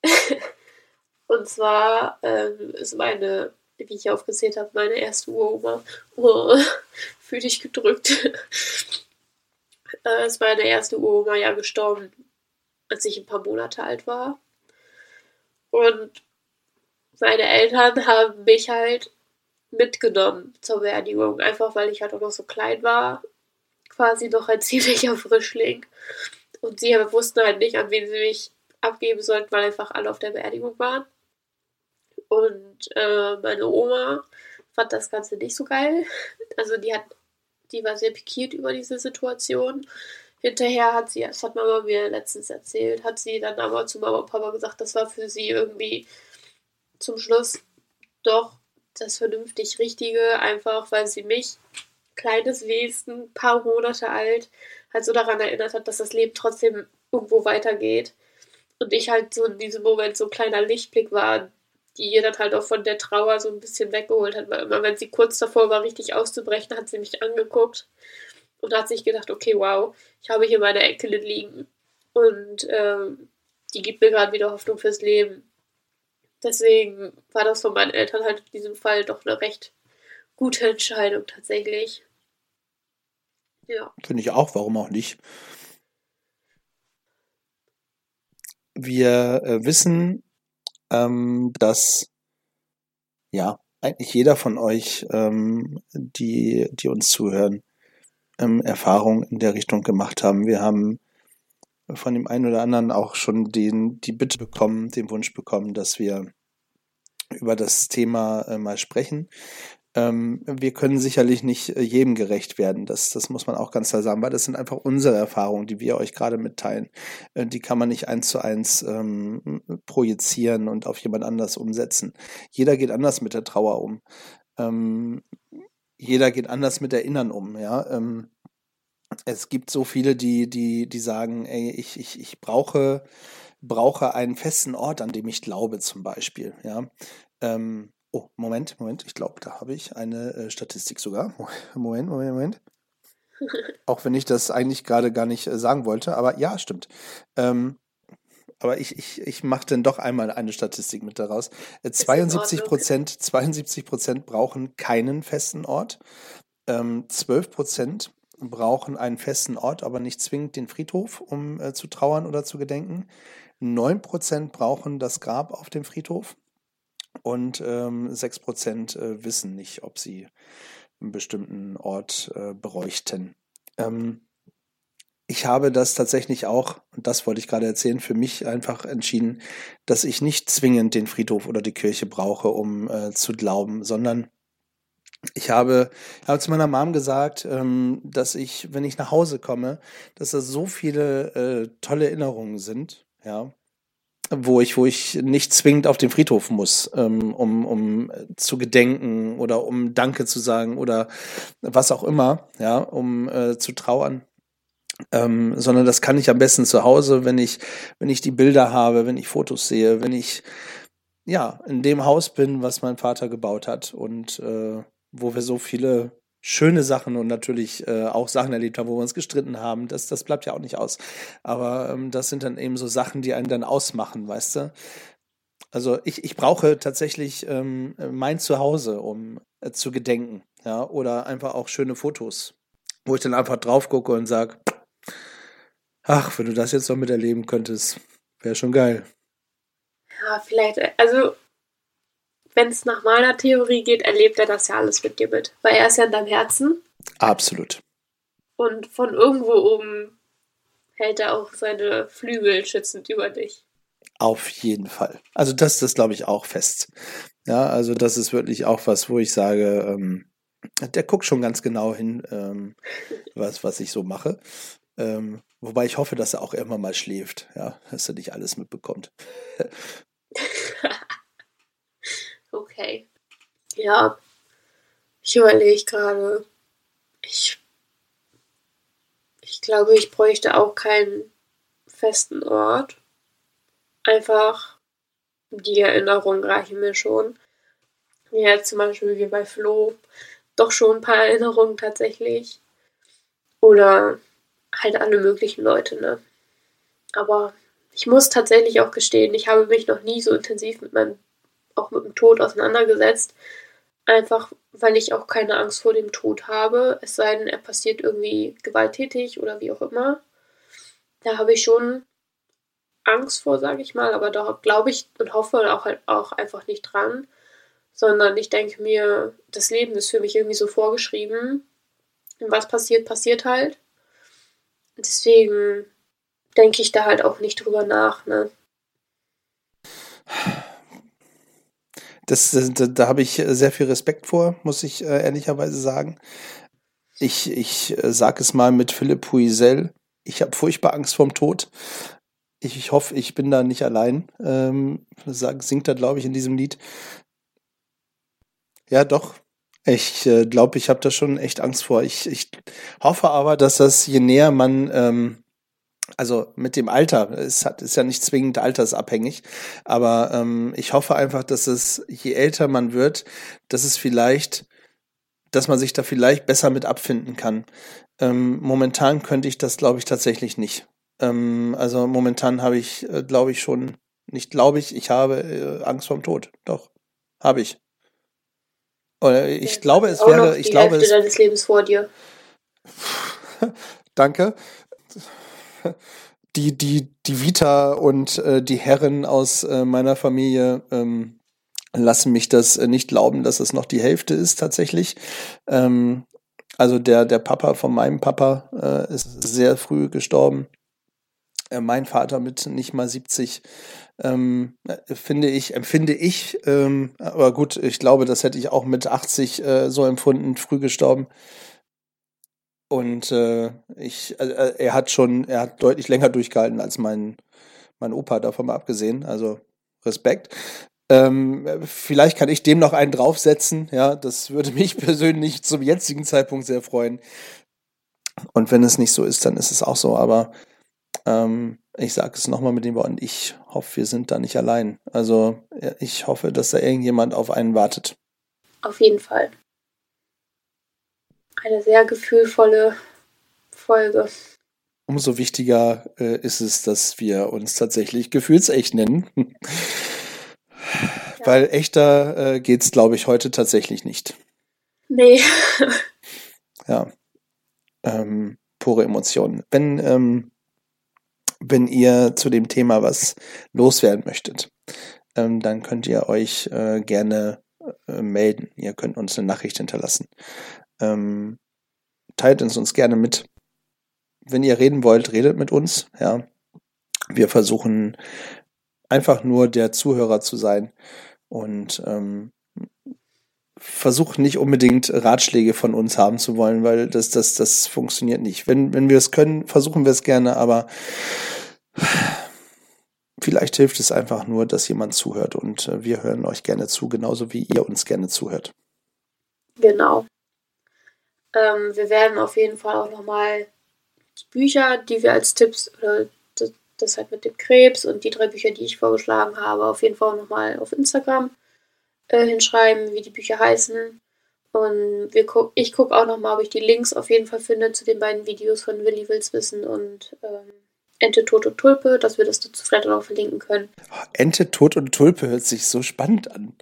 Und zwar ähm, ist meine, wie ich aufgezählt habe, meine erste Uroma. Oh, fühle dich gedrückt. äh, ist meine erste Uroma ja gestorben, als ich ein paar Monate alt war. Und meine Eltern haben mich halt mitgenommen zur Beerdigung, einfach weil ich halt auch noch so klein war quasi noch ein ziemlicher Frischling. Und sie wussten halt nicht, an wen sie mich abgeben sollten, weil einfach alle auf der Beerdigung waren. Und äh, meine Oma fand das Ganze nicht so geil. Also die hat, die war sehr pikiert über diese Situation. Hinterher hat sie, das hat Mama mir letztens erzählt, hat sie dann aber zu Mama und Papa gesagt, das war für sie irgendwie zum Schluss doch das vernünftig Richtige, einfach weil sie mich kleines Wesen, paar Monate alt, halt so daran erinnert hat, dass das Leben trotzdem irgendwo weitergeht. Und ich halt so in diesem Moment so ein kleiner Lichtblick war, die ihr dann halt auch von der Trauer so ein bisschen weggeholt hat, weil immer wenn sie kurz davor war, richtig auszubrechen, hat sie mich angeguckt und hat sich gedacht, okay, wow, ich habe hier meine Enkelin liegen und ähm, die gibt mir gerade wieder Hoffnung fürs Leben. Deswegen war das von meinen Eltern halt in diesem Fall doch eine recht gute Entscheidung tatsächlich. Ja. Finde ich auch, warum auch nicht. Wir äh, wissen, ähm, dass ja eigentlich jeder von euch, ähm, die, die uns zuhören, ähm, Erfahrungen in der Richtung gemacht haben. Wir haben von dem einen oder anderen auch schon den, die Bitte bekommen, den Wunsch bekommen, dass wir über das Thema äh, mal sprechen. Ähm, wir können sicherlich nicht äh, jedem gerecht werden. Das, das muss man auch ganz klar sagen, weil das sind einfach unsere Erfahrungen, die wir euch gerade mitteilen. Äh, die kann man nicht eins zu eins ähm, projizieren und auf jemand anders umsetzen. Jeder geht anders mit der Trauer um. Ähm, jeder geht anders mit Erinnern um, ja. Ähm, es gibt so viele, die, die, die sagen, ey, ich, ich, ich brauche, brauche einen festen Ort, an dem ich glaube, zum Beispiel, ja. Ähm, Oh, Moment, Moment. Ich glaube, da habe ich eine äh, Statistik sogar. Moment, Moment, Moment. Auch wenn ich das eigentlich gerade gar nicht äh, sagen wollte, aber ja, stimmt. Ähm, aber ich, ich, ich mache dann doch einmal eine Statistik mit daraus. Äh, 72 Prozent, 72 Prozent brauchen keinen festen Ort. Ähm, 12 Prozent brauchen einen festen Ort, aber nicht zwingend den Friedhof, um äh, zu trauern oder zu gedenken. 9 Prozent brauchen das Grab auf dem Friedhof und ähm, 6% äh, wissen nicht, ob sie einen bestimmten Ort äh, bräuchten. Ähm, ich habe das tatsächlich auch, und das wollte ich gerade erzählen, für mich einfach entschieden, dass ich nicht zwingend den Friedhof oder die Kirche brauche, um äh, zu glauben, sondern ich habe, habe zu meiner Mom gesagt, ähm, dass ich, wenn ich nach Hause komme, dass da so viele äh, tolle Erinnerungen sind, ja, wo ich, wo ich nicht zwingend auf den Friedhof muss, ähm, um, um zu gedenken oder um Danke zu sagen oder was auch immer, ja, um äh, zu trauern. Ähm, sondern das kann ich am besten zu Hause, wenn ich, wenn ich die Bilder habe, wenn ich Fotos sehe, wenn ich ja in dem Haus bin, was mein Vater gebaut hat und äh, wo wir so viele schöne Sachen und natürlich äh, auch Sachen erlebt haben, wo wir uns gestritten haben. Das, das bleibt ja auch nicht aus. Aber ähm, das sind dann eben so Sachen, die einen dann ausmachen, weißt du? Also ich, ich brauche tatsächlich ähm, mein Zuhause, um äh, zu gedenken, ja, oder einfach auch schöne Fotos, wo ich dann einfach drauf gucke und sage, ach, wenn du das jetzt noch miterleben könntest, wäre schon geil. Ja, vielleicht, also wenn es nach meiner Theorie geht, erlebt er das ja alles mit dir mit. Weil er ist ja in deinem Herzen. Absolut. Und von irgendwo oben hält er auch seine Flügel schützend über dich. Auf jeden Fall. Also das, das glaube ich auch fest. Ja, also das ist wirklich auch was, wo ich sage, ähm, der guckt schon ganz genau hin, ähm, was, was ich so mache. Ähm, wobei ich hoffe, dass er auch irgendwann mal schläft, ja, dass er nicht alles mitbekommt. Okay. Ja, ich überlege gerade. Ich, ich glaube, ich bräuchte auch keinen festen Ort. Einfach die Erinnerungen reichen mir schon. Ja, zum Beispiel wie bei Flo. Doch schon ein paar Erinnerungen tatsächlich. Oder halt alle möglichen Leute, ne? Aber ich muss tatsächlich auch gestehen, ich habe mich noch nie so intensiv mit meinem auch mit dem Tod auseinandergesetzt. Einfach, weil ich auch keine Angst vor dem Tod habe. Es sei denn, er passiert irgendwie gewalttätig oder wie auch immer. Da habe ich schon Angst vor, sage ich mal, aber da glaube ich und hoffe auch halt auch einfach nicht dran, sondern ich denke mir, das Leben ist für mich irgendwie so vorgeschrieben. Und was passiert, passiert halt. Deswegen denke ich da halt auch nicht drüber nach, ne? Das, da, da habe ich sehr viel Respekt vor, muss ich äh, ehrlicherweise sagen. Ich, ich äh, sage es mal mit Philipp Puisel. Ich habe furchtbar Angst vorm Tod. Ich, ich hoffe, ich bin da nicht allein. Ähm, singt er, glaube ich, in diesem Lied. Ja, doch. Ich äh, glaube, ich habe da schon echt Angst vor. Ich, ich hoffe aber, dass das, je näher man ähm, also mit dem Alter, es hat, ist ja nicht zwingend altersabhängig, aber ähm, ich hoffe einfach, dass es, je älter man wird, dass es vielleicht, dass man sich da vielleicht besser mit abfinden kann. Ähm, momentan könnte ich das, glaube ich, tatsächlich nicht. Ähm, also momentan habe ich, äh, glaube ich, schon, nicht glaube ich, ich habe äh, Angst vorm Tod. Doch, habe ich. Oder ich ja, glaube, es wäre, ich glaube, Hälfte es. deines Lebens vor dir. Danke die, die, die Vita und äh, die Herren aus äh, meiner Familie ähm, lassen mich das äh, nicht glauben, dass es noch die Hälfte ist tatsächlich. Ähm, also der, der Papa von meinem Papa äh, ist sehr früh gestorben. Äh, mein Vater mit nicht mal 70. Ähm, finde ich, empfinde ich, ähm, aber gut, ich glaube, das hätte ich auch mit 80 äh, so empfunden, früh gestorben. Und äh, ich, äh, äh, er hat schon, er hat deutlich länger durchgehalten als mein, mein Opa, davon mal abgesehen. Also Respekt. Ähm, vielleicht kann ich dem noch einen draufsetzen. Ja, das würde mich persönlich zum jetzigen Zeitpunkt sehr freuen. Und wenn es nicht so ist, dann ist es auch so. Aber ähm, ich sage es nochmal mit den Worten, ich hoffe, wir sind da nicht allein. Also ich hoffe, dass da irgendjemand auf einen wartet. Auf jeden Fall eine sehr gefühlvolle Folge. Umso wichtiger äh, ist es, dass wir uns tatsächlich gefühlsecht nennen. ja. Weil echter äh, es, glaube ich, heute tatsächlich nicht. Nee. ja. Ähm, pure Emotionen. Wenn, ähm, wenn ihr zu dem Thema was loswerden möchtet, ähm, dann könnt ihr euch äh, gerne äh, melden. Ihr könnt uns eine Nachricht hinterlassen. Ähm, teilt es uns gerne mit. Wenn ihr reden wollt, redet mit uns. Ja. Wir versuchen einfach nur der Zuhörer zu sein und ähm, versucht nicht unbedingt Ratschläge von uns haben zu wollen, weil das, das, das funktioniert nicht. Wenn, wenn wir es können, versuchen wir es gerne, aber vielleicht hilft es einfach nur, dass jemand zuhört und äh, wir hören euch gerne zu, genauso wie ihr uns gerne zuhört. Genau. Ähm, wir werden auf jeden Fall auch nochmal die Bücher, die wir als Tipps, oder das, das halt mit dem Krebs und die drei Bücher, die ich vorgeschlagen habe, auf jeden Fall nochmal auf Instagram äh, hinschreiben, wie die Bücher heißen. Und wir guck, ich gucke auch nochmal, ob ich die Links auf jeden Fall finde zu den beiden Videos von Willi Wills Wissen und ähm, Ente, Tod und Tulpe, dass wir das dazu vielleicht auch verlinken können. Ente, Tod und Tulpe hört sich so spannend an.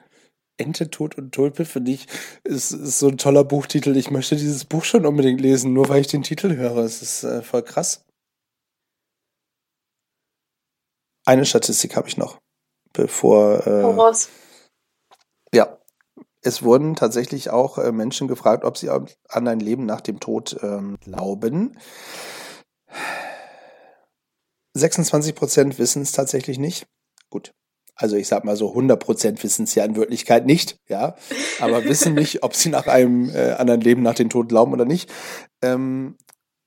Ente, Tod und Tulpe finde ich, ist, ist so ein toller Buchtitel. Ich möchte dieses Buch schon unbedingt lesen, nur weil ich den Titel höre. Es ist äh, voll krass. Eine Statistik habe ich noch, bevor. Äh, Voraus. Ja, es wurden tatsächlich auch äh, Menschen gefragt, ob sie an ein Leben nach dem Tod ähm, glauben. 26 Prozent wissen es tatsächlich nicht. Gut. Also ich sag mal so 100 Prozent wissen es ja in Wirklichkeit nicht, ja, aber wissen nicht, ob sie nach einem äh, anderen Leben nach dem Tod glauben oder nicht. Ähm,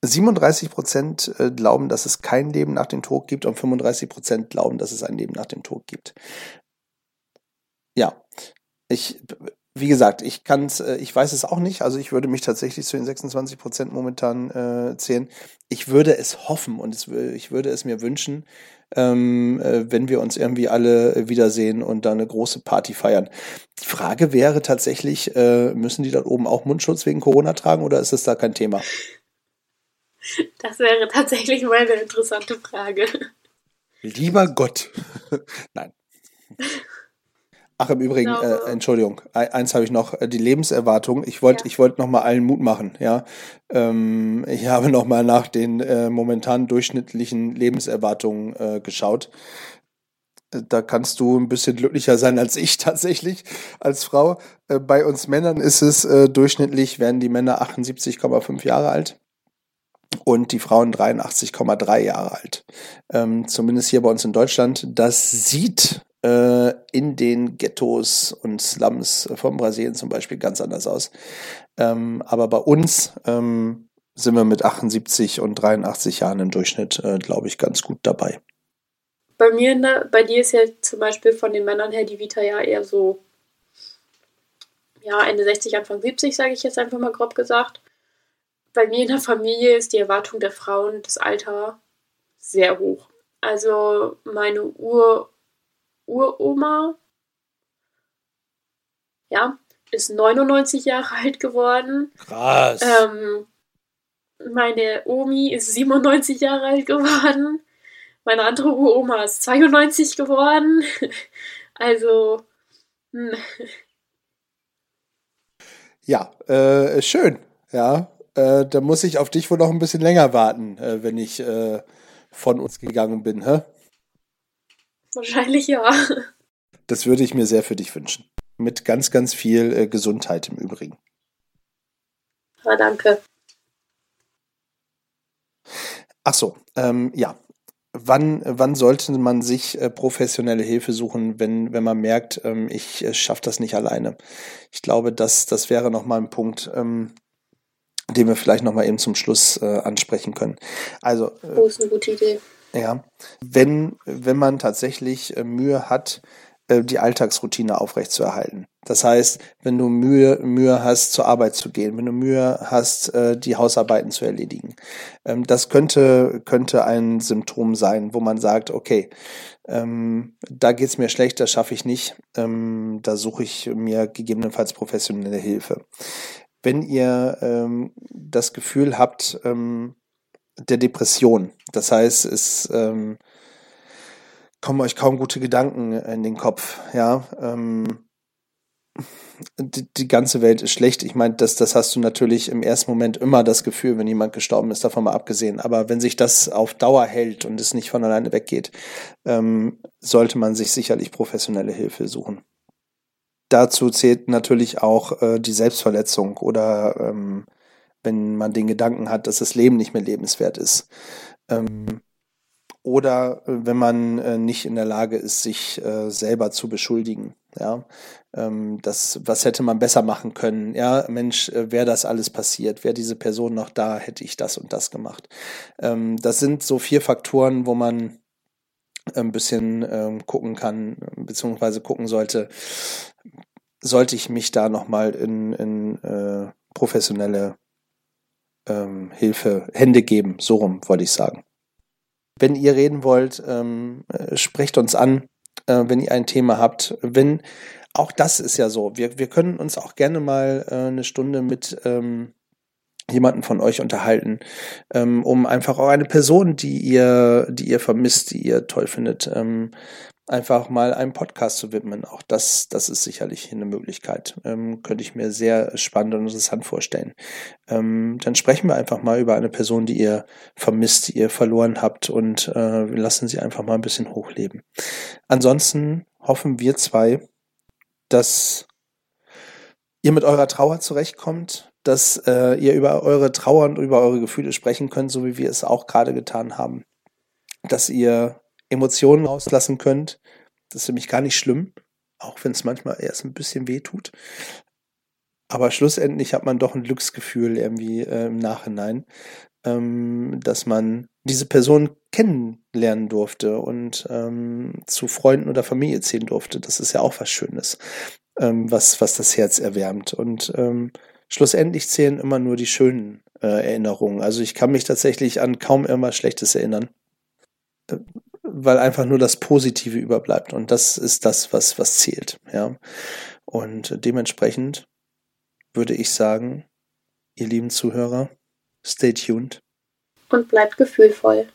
37 Prozent äh, glauben, dass es kein Leben nach dem Tod gibt und 35 Prozent glauben, dass es ein Leben nach dem Tod gibt. Ja, ich, wie gesagt, ich kann äh, ich weiß es auch nicht. Also ich würde mich tatsächlich zu den 26 Prozent momentan äh, zählen. Ich würde es hoffen und es, ich würde es mir wünschen, ähm, äh, wenn wir uns irgendwie alle wiedersehen und da eine große Party feiern. Die Frage wäre tatsächlich, äh, müssen die dort oben auch Mundschutz wegen Corona tragen oder ist es da kein Thema? Das wäre tatsächlich mal eine interessante Frage. Lieber Gott. Nein. Ach, im Übrigen, äh, Entschuldigung, eins habe ich noch, äh, die Lebenserwartung. Ich wollte, ja. ich wollte noch mal allen Mut machen, ja. Ähm, ich habe noch mal nach den äh, momentan durchschnittlichen Lebenserwartungen äh, geschaut. Äh, da kannst du ein bisschen glücklicher sein als ich tatsächlich als Frau. Äh, bei uns Männern ist es durchschnittlich, werden die Männer 78,5 Jahre alt und die Frauen 83,3 Jahre alt. Ähm, zumindest hier bei uns in Deutschland. Das sieht äh, in den Ghettos und Slums von Brasilien zum Beispiel ganz anders aus. Ähm, aber bei uns ähm, sind wir mit 78 und 83 Jahren im Durchschnitt, äh, glaube ich, ganz gut dabei. Bei mir, ne, bei dir ist ja zum Beispiel von den Männern her die Vita ja eher so, ja, Ende 60, Anfang 70, sage ich jetzt einfach mal grob gesagt. Bei mir in der Familie ist die Erwartung der Frauen, das Alter, sehr hoch. Also meine Ur- Uroma, ja, ist 99 Jahre alt geworden. Krass. Ähm, meine Omi ist 97 Jahre alt geworden. Meine andere Uroma ist 92 geworden. also, hm. Ja, äh, schön. Ja, äh, da muss ich auf dich wohl noch ein bisschen länger warten, äh, wenn ich äh, von uns gegangen bin, hä? Wahrscheinlich ja. Das würde ich mir sehr für dich wünschen. Mit ganz, ganz viel äh, Gesundheit im Übrigen. Ja, danke. Ach so, ähm, ja. Wann, wann sollte man sich äh, professionelle Hilfe suchen, wenn, wenn man merkt, ähm, ich äh, schaffe das nicht alleine? Ich glaube, das, das wäre nochmal ein Punkt, ähm, den wir vielleicht nochmal eben zum Schluss äh, ansprechen können. Also. Äh, oh, ist eine gute Idee. Ja, wenn, wenn man tatsächlich äh, Mühe hat, äh, die Alltagsroutine aufrechtzuerhalten. Das heißt, wenn du Mühe, Mühe hast, zur Arbeit zu gehen, wenn du Mühe hast, äh, die Hausarbeiten zu erledigen. Ähm, das könnte, könnte ein Symptom sein, wo man sagt, okay, ähm, da geht's mir schlecht, das schaffe ich nicht, ähm, da suche ich mir gegebenenfalls professionelle Hilfe. Wenn ihr das Gefühl habt, der Depression. Das heißt, es ähm, kommen euch kaum gute Gedanken in den Kopf. Ja, ähm, die, die, ganze Welt ist schlecht. Ich meine, das, das hast du natürlich im ersten Moment immer das Gefühl, wenn jemand gestorben ist, davon mal abgesehen. Aber wenn sich das auf Dauer hält und es nicht von alleine weggeht, ähm, sollte man sich sicherlich professionelle Hilfe suchen. Dazu zählt natürlich auch äh, die Selbstverletzung oder ähm, wenn man den Gedanken hat, dass das Leben nicht mehr lebenswert ist. Ähm, oder äh, wenn man äh, nicht in der Lage ist, sich äh, selber zu beschuldigen. Ja, ähm, das, was hätte man besser machen können? Ja, Mensch, äh, wäre das alles passiert, wäre diese Person noch da, hätte ich das und das gemacht. Ähm, das sind so vier Faktoren, wo man ein bisschen ähm, gucken kann, beziehungsweise gucken sollte, sollte ich mich da nochmal in, in äh, professionelle ähm, Hilfe, Hände geben, so rum wollte ich sagen. Wenn ihr reden wollt, ähm, äh, sprecht uns an, äh, wenn ihr ein Thema habt. Wenn auch das ist ja so, wir, wir können uns auch gerne mal äh, eine Stunde mit ähm, jemanden von euch unterhalten, ähm, um einfach auch eine Person, die ihr, die ihr vermisst, die ihr toll findet, ähm, einfach mal einen Podcast zu widmen. Auch das, das ist sicherlich eine Möglichkeit. Ähm, könnte ich mir sehr spannend und interessant vorstellen. Ähm, dann sprechen wir einfach mal über eine Person, die ihr vermisst, die ihr verloren habt und äh, lassen sie einfach mal ein bisschen hochleben. Ansonsten hoffen wir zwei, dass ihr mit eurer Trauer zurechtkommt, dass äh, ihr über eure Trauer und über eure Gefühle sprechen könnt, so wie wir es auch gerade getan haben. Dass ihr Emotionen rauslassen könnt. Das ist nämlich gar nicht schlimm, auch wenn es manchmal erst ein bisschen weh tut. Aber schlussendlich hat man doch ein Glücksgefühl irgendwie äh, im Nachhinein, ähm, dass man diese Person kennenlernen durfte und ähm, zu Freunden oder Familie ziehen durfte. Das ist ja auch was Schönes, ähm, was, was das Herz erwärmt. Und ähm, schlussendlich zählen immer nur die schönen äh, Erinnerungen. Also ich kann mich tatsächlich an kaum irgendwas Schlechtes erinnern, äh, weil einfach nur das Positive überbleibt. Und das ist das, was, was zählt. Ja. Und dementsprechend würde ich sagen, ihr lieben Zuhörer, stay tuned. Und bleibt gefühlvoll.